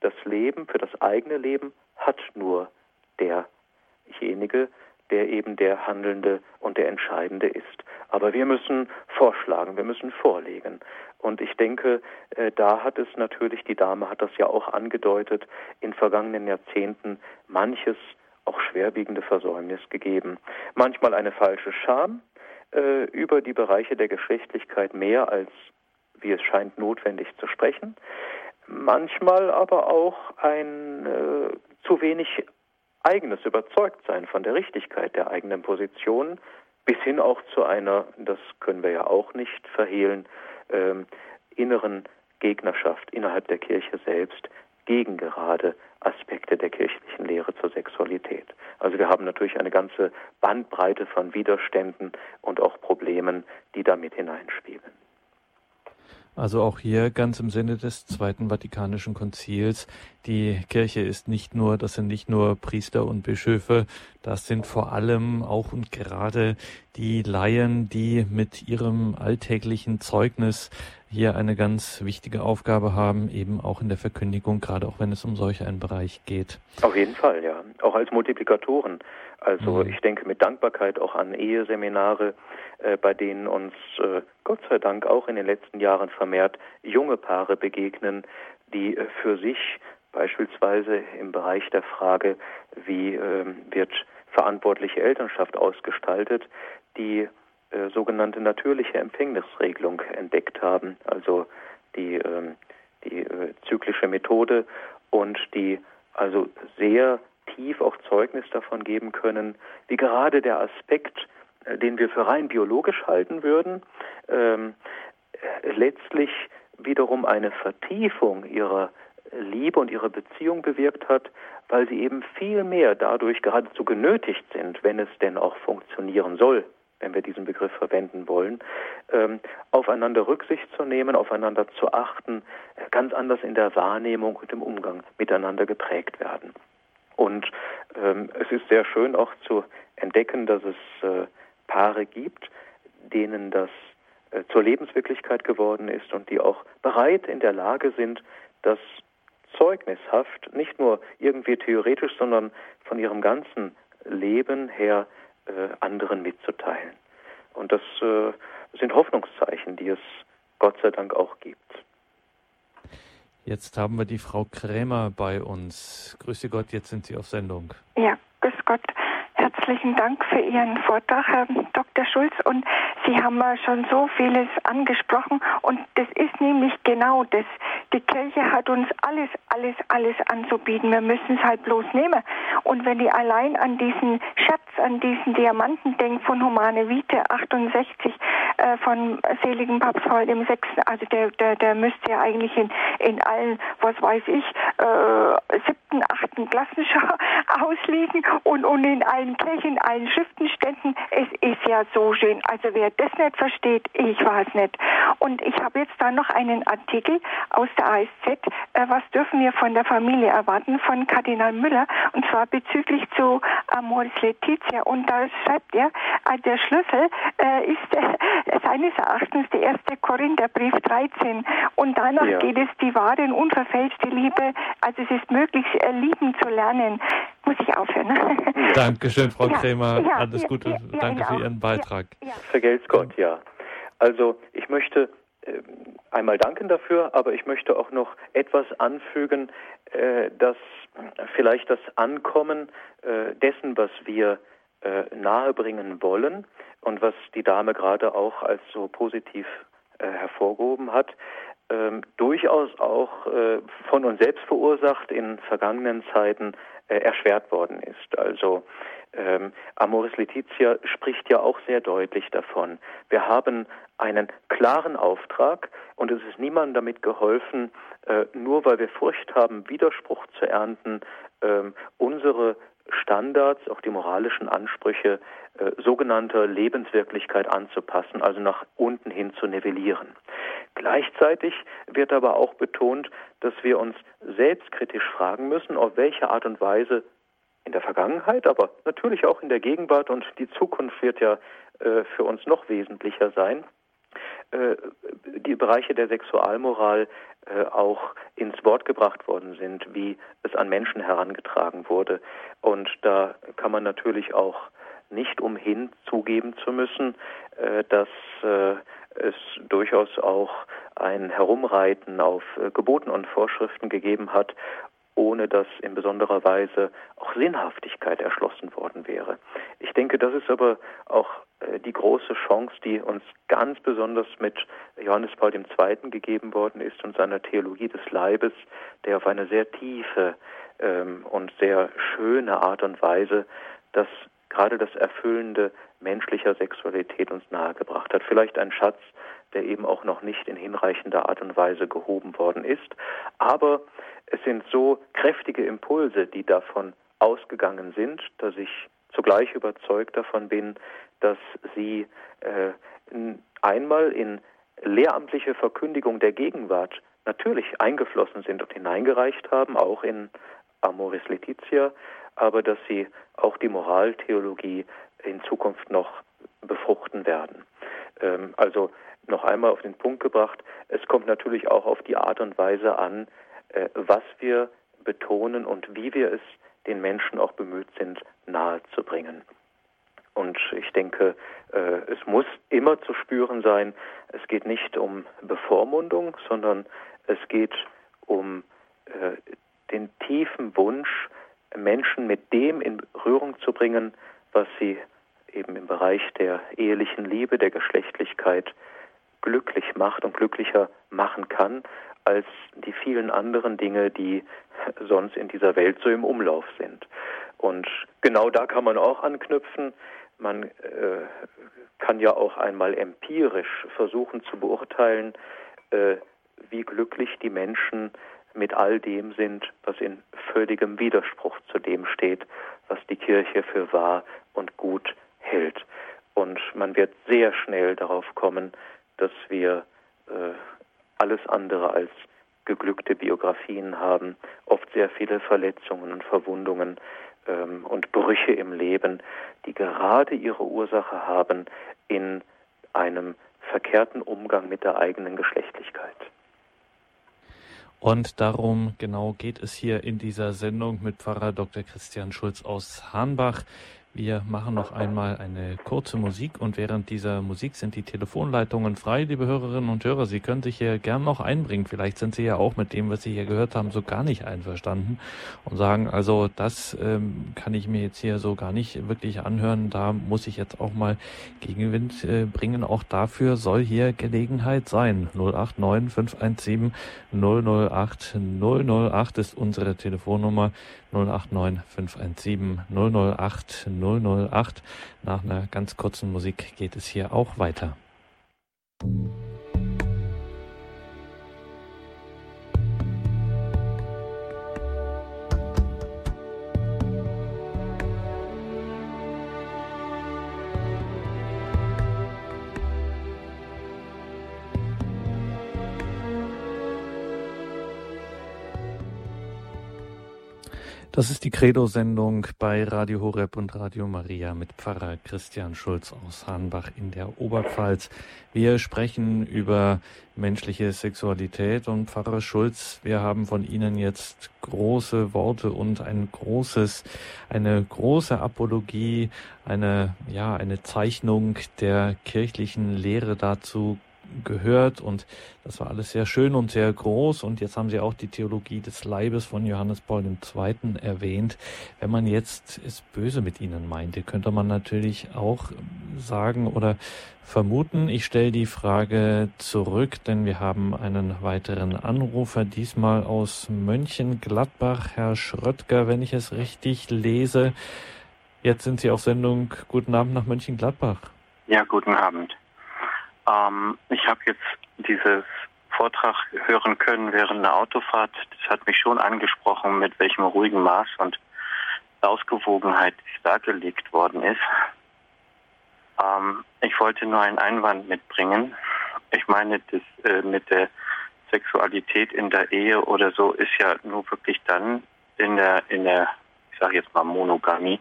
das Leben, für das eigene Leben hat nur derjenige, der eben der Handelnde und der Entscheidende ist. Aber wir müssen vorschlagen, wir müssen vorlegen. Und ich denke, äh, da hat es natürlich, die Dame hat das ja auch angedeutet, in vergangenen Jahrzehnten manches auch schwerwiegende Versäumnis gegeben. Manchmal eine falsche Scham äh, über die Bereiche der Geschlechtlichkeit mehr als, wie es scheint, notwendig zu sprechen. Manchmal aber auch ein äh, zu wenig eigenes Überzeugtsein von der Richtigkeit der eigenen Position, bis hin auch zu einer, das können wir ja auch nicht verhehlen, ähm, inneren Gegnerschaft innerhalb der Kirche selbst gegen gerade Aspekte der kirchlichen Lehre zur Sexualität. Also wir haben natürlich eine ganze Bandbreite von Widerständen und auch Problemen, die damit hineinspielen. Also auch hier ganz im Sinne des Zweiten Vatikanischen Konzils. Die Kirche ist nicht nur, das sind nicht nur Priester und Bischöfe, das sind vor allem auch und gerade die Laien, die mit ihrem alltäglichen Zeugnis hier eine ganz wichtige Aufgabe haben, eben auch in der Verkündigung, gerade auch wenn es um solch einen Bereich geht. Auf jeden Fall, ja. Auch als Multiplikatoren. Also mhm. ich denke mit Dankbarkeit auch an Eheseminare, bei denen uns äh, Gott sei Dank auch in den letzten Jahren vermehrt junge Paare begegnen, die äh, für sich beispielsweise im Bereich der Frage, wie ähm, wird verantwortliche Elternschaft ausgestaltet, die äh, sogenannte natürliche Empfängnisregelung entdeckt haben, also die, ähm, die äh, zyklische Methode und die also sehr tief auch Zeugnis davon geben können, wie gerade der Aspekt, äh, den wir für rein biologisch halten würden, ähm, letztlich wiederum eine Vertiefung ihrer Liebe und ihrer Beziehung bewirkt hat, weil sie eben viel mehr dadurch geradezu genötigt sind, wenn es denn auch funktionieren soll, wenn wir diesen Begriff verwenden wollen, ähm, aufeinander Rücksicht zu nehmen, aufeinander zu achten, ganz anders in der Wahrnehmung und im Umgang miteinander geprägt werden. Und ähm, es ist sehr schön auch zu entdecken, dass es äh, Paare gibt, denen das äh, zur Lebenswirklichkeit geworden ist und die auch bereit in der Lage sind, das zeugnishaft, nicht nur irgendwie theoretisch, sondern von ihrem ganzen Leben her äh, anderen mitzuteilen. Und das äh, sind Hoffnungszeichen, die es Gott sei Dank auch gibt. Jetzt haben wir die Frau Krämer bei uns. Grüße Gott, jetzt sind Sie auf Sendung. Ja, grüß Gott. Herzlichen Dank für Ihren Vortrag, Herr Dr. Schulz. Und Sie haben schon so vieles angesprochen. Und das ist nämlich genau das. Die Kirche hat uns alles, alles, alles anzubieten. Wir müssen es halt bloß nehmen. Und wenn ich allein an diesen Schatz, an diesen Diamanten denke von Humane Vitae 68 äh, von seligen Papst Paul im Sechsten, also der, der, der müsste ja eigentlich in, in allen, was weiß ich, äh, siebten, achten Klassen schon ausliegen und, und in allen Kirchen, in allen Schriftenständen. Es ist ja so schön. Also wer das nicht versteht, ich weiß nicht. Und ich habe jetzt da noch einen Artikel aus der ASZ, äh, was dürfen wir von der Familie erwarten, von Kardinal Müller, und zwar bezüglich zu Amoris Letizia. Und da schreibt er, äh, der Schlüssel äh, ist äh, seines Erachtens der erste Korintherbrief 13. Und danach ja. geht es die wahre und unverfälschte Liebe. Also es ist möglich, äh, lieben zu lernen. Muss ich aufhören. Ne? Dankeschön, Frau ja, Krämer. Ja, Alles Gute. Danke für Ihren Beitrag. Vergelt's Gott, ja. Also ich möchte äh, einmal danken dafür, aber ich möchte auch noch etwas anfügen, äh, dass vielleicht das Ankommen äh, dessen, was wir nahebringen wollen und was die Dame gerade auch als so positiv hervorgehoben hat, ähm, durchaus auch äh, von uns selbst verursacht in vergangenen Zeiten äh, erschwert worden ist. Also ähm, Amoris Letizia spricht ja auch sehr deutlich davon. Wir haben einen klaren Auftrag und es ist niemandem damit geholfen, äh, nur weil wir Furcht haben, Widerspruch zu ernten, äh, unsere Standards, auch die moralischen Ansprüche äh, sogenannter Lebenswirklichkeit anzupassen, also nach unten hin zu nivellieren. Gleichzeitig wird aber auch betont, dass wir uns selbstkritisch fragen müssen, auf welche Art und Weise in der Vergangenheit, aber natürlich auch in der Gegenwart und die Zukunft wird ja äh, für uns noch wesentlicher sein, die Bereiche der Sexualmoral äh, auch ins Wort gebracht worden sind, wie es an Menschen herangetragen wurde. Und da kann man natürlich auch nicht umhin zugeben zu müssen, äh, dass äh, es durchaus auch ein Herumreiten auf äh, Geboten und Vorschriften gegeben hat ohne dass in besonderer Weise auch Sinnhaftigkeit erschlossen worden wäre. Ich denke, das ist aber auch äh, die große Chance, die uns ganz besonders mit Johannes Paul II. gegeben worden ist und seiner Theologie des Leibes, der auf eine sehr tiefe ähm, und sehr schöne Art und Weise das gerade das Erfüllende menschlicher Sexualität uns nahegebracht hat. Vielleicht ein Schatz, der eben auch noch nicht in hinreichender Art und Weise gehoben worden ist. Aber es sind so kräftige Impulse, die davon ausgegangen sind, dass ich zugleich überzeugt davon bin, dass sie äh, einmal in lehramtliche Verkündigung der Gegenwart natürlich eingeflossen sind und hineingereicht haben, auch in Amoris Laetitia, aber dass sie auch die Moraltheologie in Zukunft noch befruchten werden. Ähm, also noch einmal auf den Punkt gebracht, es kommt natürlich auch auf die Art und Weise an, was wir betonen und wie wir es den Menschen auch bemüht sind, nahezubringen. Und ich denke, äh, es muss immer zu spüren sein, es geht nicht um Bevormundung, sondern es geht um äh, den tiefen Wunsch, Menschen mit dem in Berührung zu bringen, was sie eben im Bereich der ehelichen Liebe, der Geschlechtlichkeit glücklich macht und glücklicher machen kann als die vielen anderen Dinge, die sonst in dieser Welt so im Umlauf sind. Und genau da kann man auch anknüpfen. Man äh, kann ja auch einmal empirisch versuchen zu beurteilen, äh, wie glücklich die Menschen mit all dem sind, was in völligem Widerspruch zu dem steht, was die Kirche für wahr und gut hält. Und man wird sehr schnell darauf kommen, dass wir äh, alles andere als geglückte Biografien haben, oft sehr viele Verletzungen und Verwundungen ähm, und Brüche im Leben, die gerade ihre Ursache haben in einem verkehrten Umgang mit der eigenen Geschlechtlichkeit. Und darum genau geht es hier in dieser Sendung mit Pfarrer Dr. Christian Schulz aus Hahnbach. Wir machen noch einmal eine kurze Musik und während dieser Musik sind die Telefonleitungen frei, liebe Hörerinnen und Hörer. Sie können sich hier gern noch einbringen. Vielleicht sind Sie ja auch mit dem, was Sie hier gehört haben, so gar nicht einverstanden und sagen, also das ähm, kann ich mir jetzt hier so gar nicht wirklich anhören. Da muss ich jetzt auch mal Gegenwind äh, bringen. Auch dafür soll hier Gelegenheit sein. 089 517 008 008 ist unsere Telefonnummer. 089 517 008 008. Nach einer ganz kurzen Musik geht es hier auch weiter. Das ist die Credo-Sendung bei Radio Horeb und Radio Maria mit Pfarrer Christian Schulz aus Hahnbach in der Oberpfalz. Wir sprechen über menschliche Sexualität und Pfarrer Schulz, wir haben von Ihnen jetzt große Worte und ein großes, eine große Apologie, eine, ja, eine Zeichnung der kirchlichen Lehre dazu gehört und das war alles sehr schön und sehr groß und jetzt haben Sie auch die Theologie des Leibes von Johannes Paul II. erwähnt. Wenn man jetzt es böse mit Ihnen meinte, könnte man natürlich auch sagen oder vermuten, ich stelle die Frage zurück, denn wir haben einen weiteren Anrufer, diesmal aus Mönchengladbach, Herr Schröttger, wenn ich es richtig lese. Jetzt sind Sie auf Sendung. Guten Abend nach Mönchengladbach. Ja, guten Abend. Ähm, ich habe jetzt dieses Vortrag hören können während der Autofahrt. Das hat mich schon angesprochen, mit welchem ruhigen Maß und Ausgewogenheit dies dargelegt worden ist. Ähm, ich wollte nur einen Einwand mitbringen. Ich meine, das äh, mit der Sexualität in der Ehe oder so ist ja nur wirklich dann in der, in der, ich sage jetzt mal Monogamie,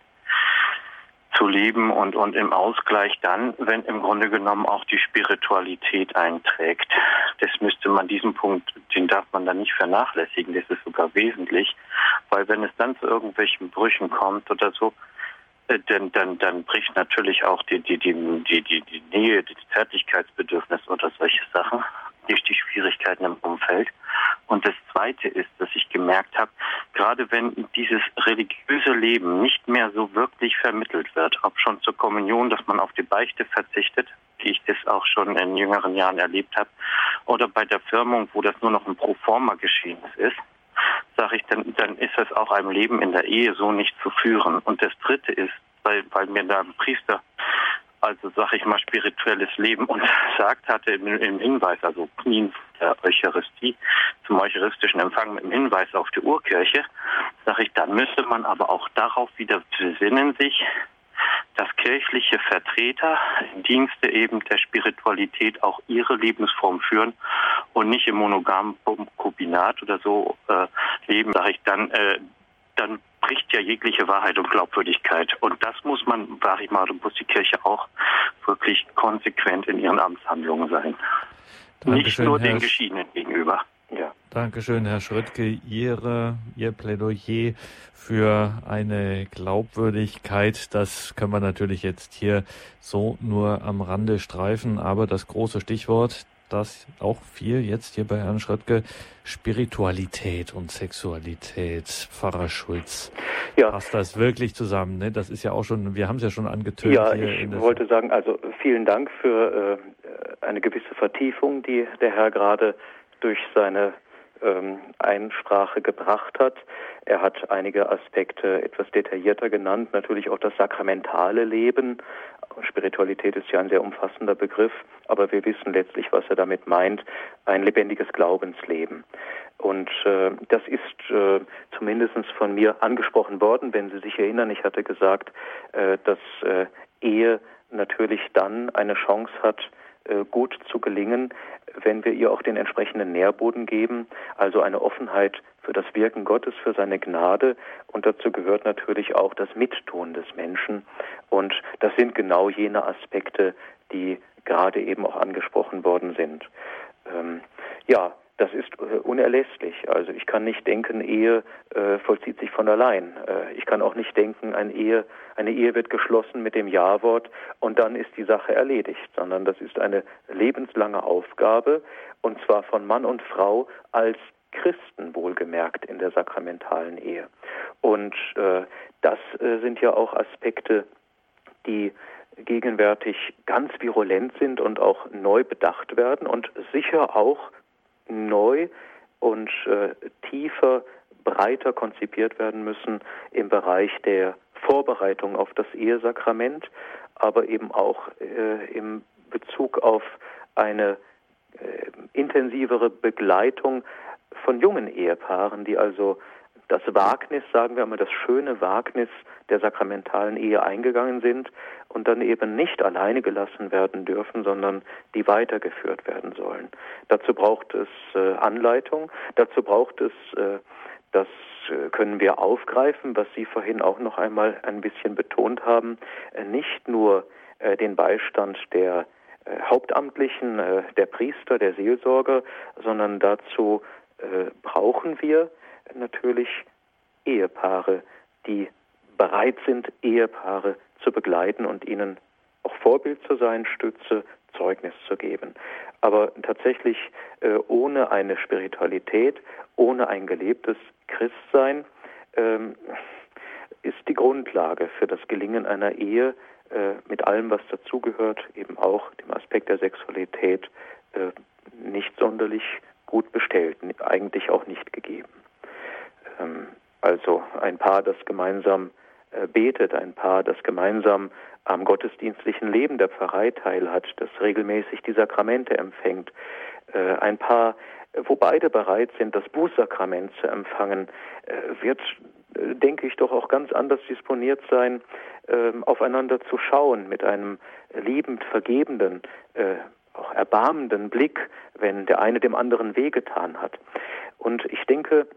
zu leben und, und im Ausgleich dann, wenn im Grunde genommen auch die Spiritualität einträgt. Das müsste man, diesen Punkt, den darf man dann nicht vernachlässigen, das ist sogar wesentlich, weil wenn es dann zu irgendwelchen Brüchen kommt oder so, äh, dann, dann, dann bricht natürlich auch die, die, die, die, die, Nähe, das Zärtlichkeitsbedürfnis oder solche Sachen durch die Schwierigkeiten im Umfeld. Und das Zweite ist, dass ich gemerkt habe, gerade wenn dieses religiöse Leben nicht mehr so wirklich vermittelt wird, ob schon zur Kommunion, dass man auf die Beichte verzichtet, wie ich das auch schon in jüngeren Jahren erlebt habe, oder bei der Firmung, wo das nur noch ein Proforma geschehen ist, sage ich, dann, dann ist das auch einem Leben in der Ehe so nicht zu führen. Und das Dritte ist, weil, weil mir da ein Priester also sag ich mal, spirituelles Leben. Und sagt hatte im, im Hinweis, also Knien der Eucharistie zum eucharistischen Empfang mit dem Hinweis auf die Urkirche, sage ich, dann müsste man aber auch darauf wieder besinnen sich, dass kirchliche Vertreter in Dienste eben der Spiritualität auch ihre Lebensform führen und nicht im monogamen Kombinat oder so äh, leben, sage ich dann, äh, dann bricht ja jegliche Wahrheit und Glaubwürdigkeit. Und das muss man, sage ich mal, muss die Kirche auch wirklich konsequent in ihren Amtshandlungen sein. Dankeschön, nicht nur Herr den Geschiedenen gegenüber. Ja. Dankeschön, Herr Schröttke. Ihre, Ihr Plädoyer für eine Glaubwürdigkeit, das können wir natürlich jetzt hier so nur am Rande streifen. Aber das große Stichwort, das auch viel jetzt hier bei Herrn Schröttke, Spiritualität und Sexualität, Pfarrer Schulz. Ja. Passt das wirklich zusammen? Ne? Das ist ja auch schon, wir haben es ja schon angetönt. Ja, ich wollte sagen, also vielen Dank für äh, eine gewisse Vertiefung, die der Herr gerade durch seine ähm, Einsprache gebracht hat. Er hat einige Aspekte etwas detaillierter genannt, natürlich auch das sakramentale Leben. Spiritualität ist ja ein sehr umfassender Begriff, aber wir wissen letztlich, was er damit meint, ein lebendiges Glaubensleben. Und äh, das ist äh, zumindest von mir angesprochen worden, wenn Sie sich erinnern, ich hatte gesagt, äh, dass äh, Ehe natürlich dann eine Chance hat, gut zu gelingen, wenn wir ihr auch den entsprechenden Nährboden geben, also eine Offenheit für das Wirken Gottes, für seine Gnade. Und dazu gehört natürlich auch das Mittun des Menschen. Und das sind genau jene Aspekte, die gerade eben auch angesprochen worden sind. Ähm, ja, das ist äh, unerlässlich. Also ich kann nicht denken, Ehe äh, vollzieht sich von allein. Äh, ich kann auch nicht denken, eine Ehe, eine Ehe wird geschlossen mit dem Ja-Wort und dann ist die Sache erledigt, sondern das ist eine lebenslange Aufgabe und zwar von Mann und Frau als Christen wohlgemerkt in der sakramentalen Ehe. Und äh, das äh, sind ja auch Aspekte, die gegenwärtig ganz virulent sind und auch neu bedacht werden und sicher auch neu und äh, tiefer, breiter konzipiert werden müssen im Bereich der Vorbereitung auf das Ehesakrament, aber eben auch äh, im Bezug auf eine äh, intensivere Begleitung von jungen Ehepaaren, die also das Wagnis, sagen wir mal, das schöne Wagnis der sakramentalen Ehe eingegangen sind und dann eben nicht alleine gelassen werden dürfen, sondern die weitergeführt werden sollen. Dazu braucht es äh, Anleitung, dazu braucht es, äh, das äh, können wir aufgreifen, was Sie vorhin auch noch einmal ein bisschen betont haben, nicht nur den Beistand der Hauptamtlichen, der Priester, der Seelsorger, sondern dazu brauchen wir natürlich Ehepaare, die bereit sind, Ehepaare zu begleiten und ihnen auch Vorbild zu sein, Stütze, Zeugnis zu geben. Aber tatsächlich äh, ohne eine Spiritualität, ohne ein gelebtes Christsein ähm, ist die Grundlage für das Gelingen einer Ehe äh, mit allem, was dazugehört, eben auch dem Aspekt der Sexualität, äh, nicht sonderlich gut bestellt, eigentlich auch nicht gegeben. Ähm, also ein Paar, das gemeinsam äh, betet, ein Paar, das gemeinsam am gottesdienstlichen Leben der Pfarrei teilhat, das regelmäßig die Sakramente empfängt, äh, ein Paar, wo beide bereit sind, das Bußsakrament zu empfangen, äh, wird, denke ich, doch auch ganz anders disponiert sein, ähm, aufeinander zu schauen, mit einem liebend vergebenden, auch erbarmenden Blick, wenn der eine dem anderen wehgetan hat. Und ich denke,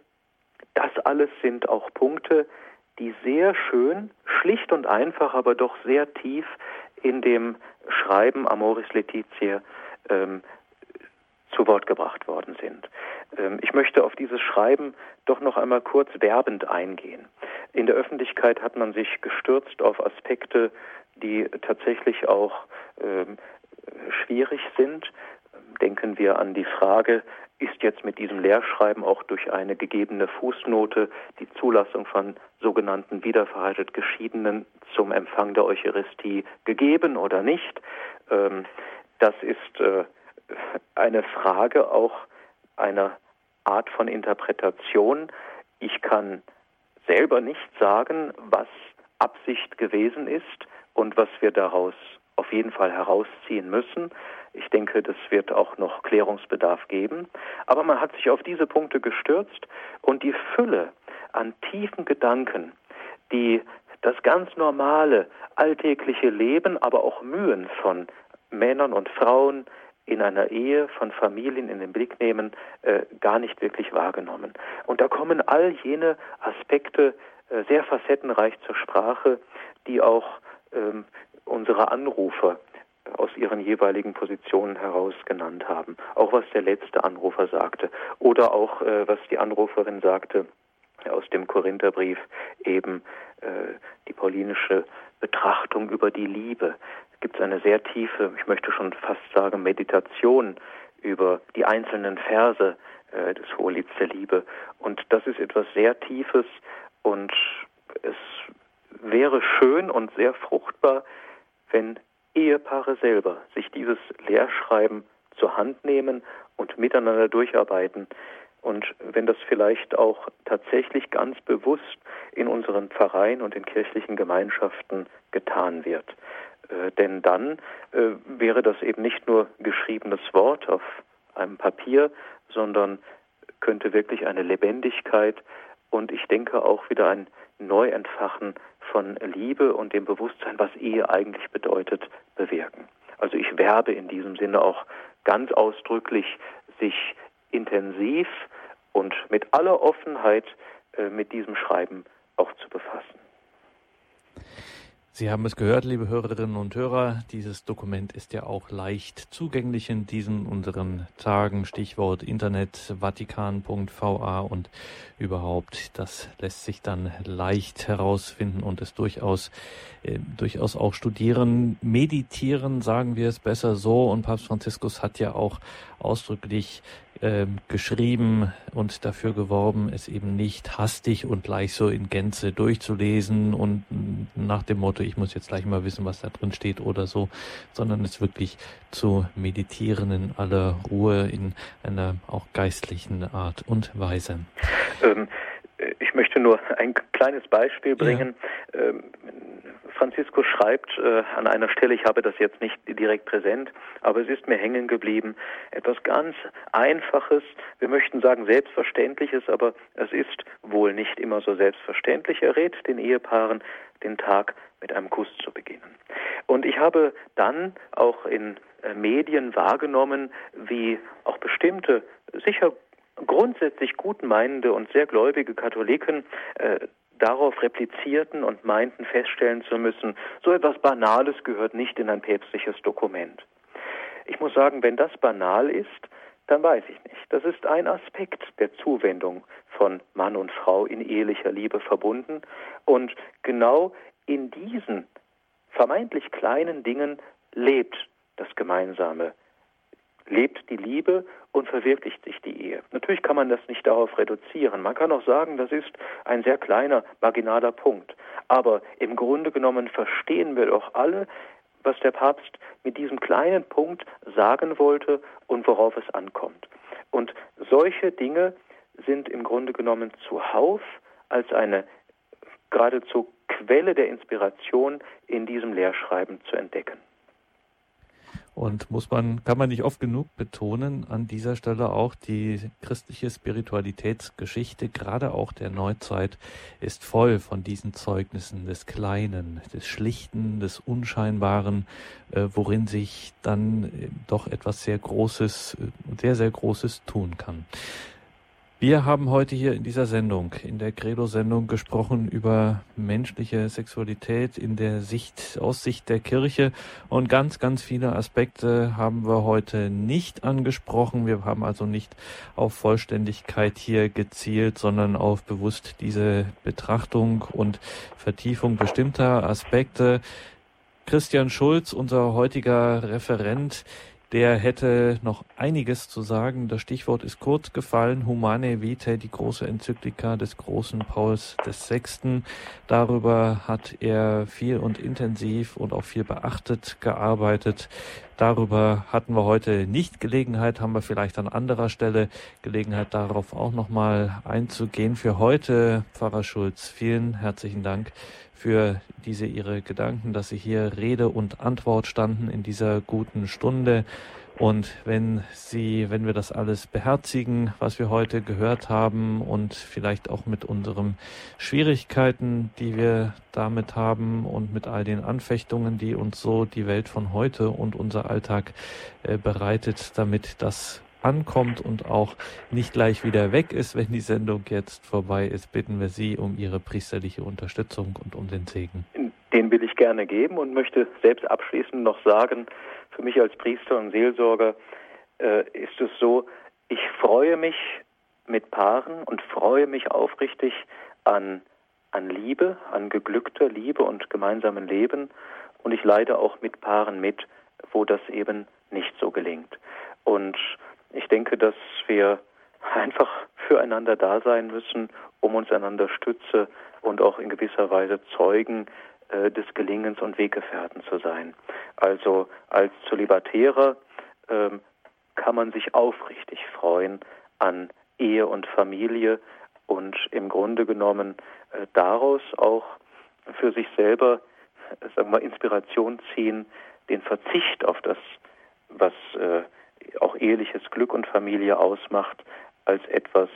das alles sind auch Punkte, die sehr schön, schlicht und einfach, aber doch sehr tief in dem Schreiben Amoris Laetitia ähm, zu Wort gebracht worden sind. Ähm, ich möchte auf dieses Schreiben doch noch einmal kurz werbend eingehen. In der Öffentlichkeit hat man sich gestürzt auf Aspekte, die tatsächlich auch ähm, schwierig sind. Denken wir an die Frage, ist jetzt mit diesem Lehrschreiben auch durch eine gegebene Fußnote die Zulassung von sogenannten wiederverheiratet Geschiedenen zum Empfang der Eucharistie gegeben oder nicht. Ähm, das ist äh, eine Frage auch einer Art von Interpretation. Ich kann selber nicht sagen, was Absicht gewesen ist und was wir daraus auf jeden Fall herausziehen müssen. Ich denke, das wird auch noch Klärungsbedarf geben. Aber man hat sich auf diese Punkte gestürzt und die Fülle an tiefen Gedanken, die das ganz normale alltägliche Leben, aber auch Mühen von Männern und Frauen in einer Ehe, von Familien in den Blick nehmen, äh, gar nicht wirklich wahrgenommen. Und da kommen all jene Aspekte äh, sehr facettenreich zur Sprache, die auch ähm, unsere Anrufer aus ihren jeweiligen Positionen heraus genannt haben. Auch was der letzte Anrufer sagte oder auch äh, was die Anruferin sagte aus dem Korintherbrief, eben äh, die paulinische Betrachtung über die Liebe. Es gibt eine sehr tiefe, ich möchte schon fast sagen, Meditation über die einzelnen Verse äh, des Hohelieds der Liebe. Und das ist etwas sehr Tiefes und es wäre schön und sehr fruchtbar, wenn Ehepaare selber sich dieses Lehrschreiben zur Hand nehmen und miteinander durcharbeiten. Und wenn das vielleicht auch tatsächlich ganz bewusst in unseren Pfarreien und in kirchlichen Gemeinschaften getan wird. Äh, denn dann äh, wäre das eben nicht nur geschriebenes Wort auf einem Papier, sondern könnte wirklich eine Lebendigkeit und ich denke auch wieder ein Neuentfachen von Liebe und dem Bewusstsein, was Ehe eigentlich bedeutet, bewirken. Also ich werbe in diesem Sinne auch ganz ausdrücklich, sich intensiv und mit aller Offenheit äh, mit diesem Schreiben auch zu befassen. Sie haben es gehört, liebe Hörerinnen und Hörer. Dieses Dokument ist ja auch leicht zugänglich in diesen unseren Tagen. Stichwort Internet, vatikan.va und überhaupt. Das lässt sich dann leicht herausfinden und es durchaus, äh, durchaus auch studieren. Meditieren, sagen wir es besser so. Und Papst Franziskus hat ja auch ausdrücklich äh, geschrieben und dafür geworben, es eben nicht hastig und gleich so in Gänze durchzulesen und nach dem Motto, ich muss jetzt gleich mal wissen, was da drin steht oder so, sondern es wirklich zu meditieren in aller Ruhe, in einer auch geistlichen Art und Weise. Ähm, ich möchte nur ein kleines Beispiel bringen. Ja. Ähm, Franziskus schreibt äh, an einer Stelle, ich habe das jetzt nicht direkt präsent, aber es ist mir hängen geblieben, etwas ganz Einfaches, wir möchten sagen Selbstverständliches, aber es ist wohl nicht immer so selbstverständlich. Er rät den Ehepaaren, den Tag mit einem Kuss zu beginnen. Und ich habe dann auch in äh, Medien wahrgenommen, wie auch bestimmte, sicher grundsätzlich gutmeinende und sehr gläubige Katholiken äh, darauf replizierten und meinten feststellen zu müssen, so etwas Banales gehört nicht in ein päpstliches Dokument. Ich muss sagen, wenn das banal ist, dann weiß ich nicht. Das ist ein Aspekt der Zuwendung von Mann und Frau in ehelicher Liebe verbunden. Und genau in diesen vermeintlich kleinen Dingen lebt das Gemeinsame, lebt die Liebe und verwirklicht sich die Ehe. Natürlich kann man das nicht darauf reduzieren. Man kann auch sagen, das ist ein sehr kleiner, marginaler Punkt. Aber im Grunde genommen verstehen wir doch alle, was der Papst mit diesem kleinen Punkt sagen wollte und worauf es ankommt. Und solche Dinge sind im Grunde genommen zuhauf als eine geradezu Quelle der Inspiration in diesem Lehrschreiben zu entdecken. Und muss man, kann man nicht oft genug betonen, an dieser Stelle auch die christliche Spiritualitätsgeschichte, gerade auch der Neuzeit, ist voll von diesen Zeugnissen des Kleinen, des Schlichten, des Unscheinbaren, äh, worin sich dann äh, doch etwas sehr Großes, äh, sehr, sehr Großes tun kann. Wir haben heute hier in dieser Sendung, in der Credo-Sendung gesprochen über menschliche Sexualität in der Sicht, aus Sicht der Kirche und ganz, ganz viele Aspekte haben wir heute nicht angesprochen. Wir haben also nicht auf Vollständigkeit hier gezielt, sondern auf bewusst diese Betrachtung und Vertiefung bestimmter Aspekte. Christian Schulz, unser heutiger Referent, der hätte noch einiges zu sagen. Das Stichwort ist kurz gefallen. Humane Vitae, die große Enzyklika des großen Pauls VI. Darüber hat er viel und intensiv und auch viel beachtet gearbeitet. Darüber hatten wir heute nicht Gelegenheit, haben wir vielleicht an anderer Stelle Gelegenheit, darauf auch nochmal einzugehen. Für heute, Pfarrer Schulz, vielen herzlichen Dank für diese Ihre Gedanken, dass Sie hier Rede und Antwort standen in dieser guten Stunde. Und wenn Sie, wenn wir das alles beherzigen, was wir heute gehört haben und vielleicht auch mit unseren Schwierigkeiten, die wir damit haben und mit all den Anfechtungen, die uns so die Welt von heute und unser Alltag äh, bereitet, damit das ankommt und auch nicht gleich wieder weg ist, wenn die Sendung jetzt vorbei ist, bitten wir Sie um Ihre priesterliche Unterstützung und um den Segen. Den will ich gerne geben und möchte selbst abschließend noch sagen, für mich als Priester und Seelsorger äh, ist es so, ich freue mich mit Paaren und freue mich aufrichtig an, an Liebe, an geglückter Liebe und gemeinsamen Leben. Und ich leide auch mit Paaren mit, wo das eben nicht so gelingt. Und ich denke, dass wir einfach füreinander da sein müssen, um uns einander Stütze und auch in gewisser Weise Zeugen äh, des Gelingens und Weggefährten zu sein. Also als Zölibatärer ähm, kann man sich aufrichtig freuen an Ehe und Familie und im Grunde genommen äh, daraus auch für sich selber äh, sagen wir, Inspiration ziehen, den Verzicht auf das, was äh, auch eheliches Glück und Familie ausmacht, als etwas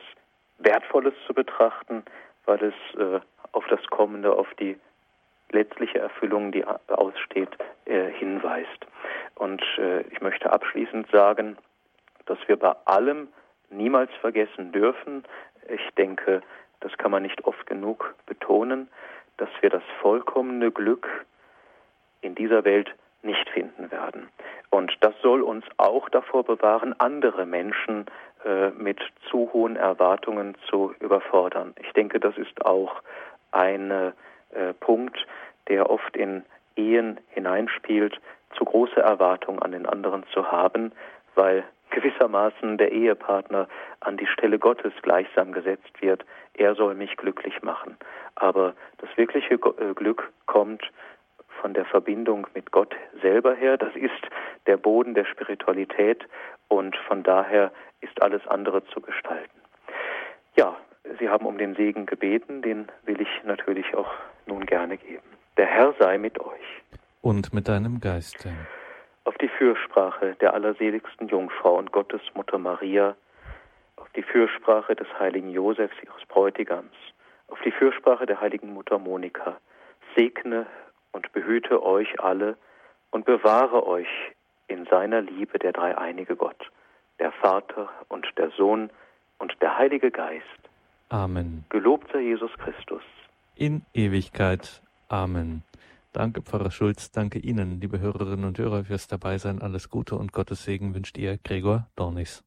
Wertvolles zu betrachten, weil es äh, auf das Kommende, auf die letztliche Erfüllung, die aussteht, äh, hinweist. Und äh, ich möchte abschließend sagen, dass wir bei allem niemals vergessen dürfen, ich denke, das kann man nicht oft genug betonen, dass wir das vollkommene Glück in dieser Welt nicht finden werden. Und das soll uns auch davor bewahren, andere Menschen äh, mit zu hohen Erwartungen zu überfordern. Ich denke, das ist auch ein äh, Punkt, der oft in Ehen hineinspielt, zu große Erwartungen an den anderen zu haben, weil gewissermaßen der Ehepartner an die Stelle Gottes gleichsam gesetzt wird. Er soll mich glücklich machen. Aber das wirkliche äh, Glück kommt von der Verbindung mit Gott selber her. Das ist der Boden der Spiritualität und von daher ist alles andere zu gestalten. Ja, Sie haben um den Segen gebeten, den will ich natürlich auch nun gerne geben. Der Herr sei mit euch. Und mit deinem Geiste. Auf die Fürsprache der allerseligsten Jungfrau und Gottesmutter Maria, auf die Fürsprache des heiligen Josefs, ihres Bräutigams, auf die Fürsprache der heiligen Mutter Monika, segne und behüte euch alle und bewahre euch in seiner Liebe der dreieinige Gott, der Vater und der Sohn und der Heilige Geist. Amen. Gelobt sei Jesus Christus. In Ewigkeit. Amen. Danke, Pfarrer Schulz. Danke Ihnen, liebe Hörerinnen und Hörer, fürs Dabeisein. Alles Gute und Gottes Segen wünscht ihr, Gregor Dornis.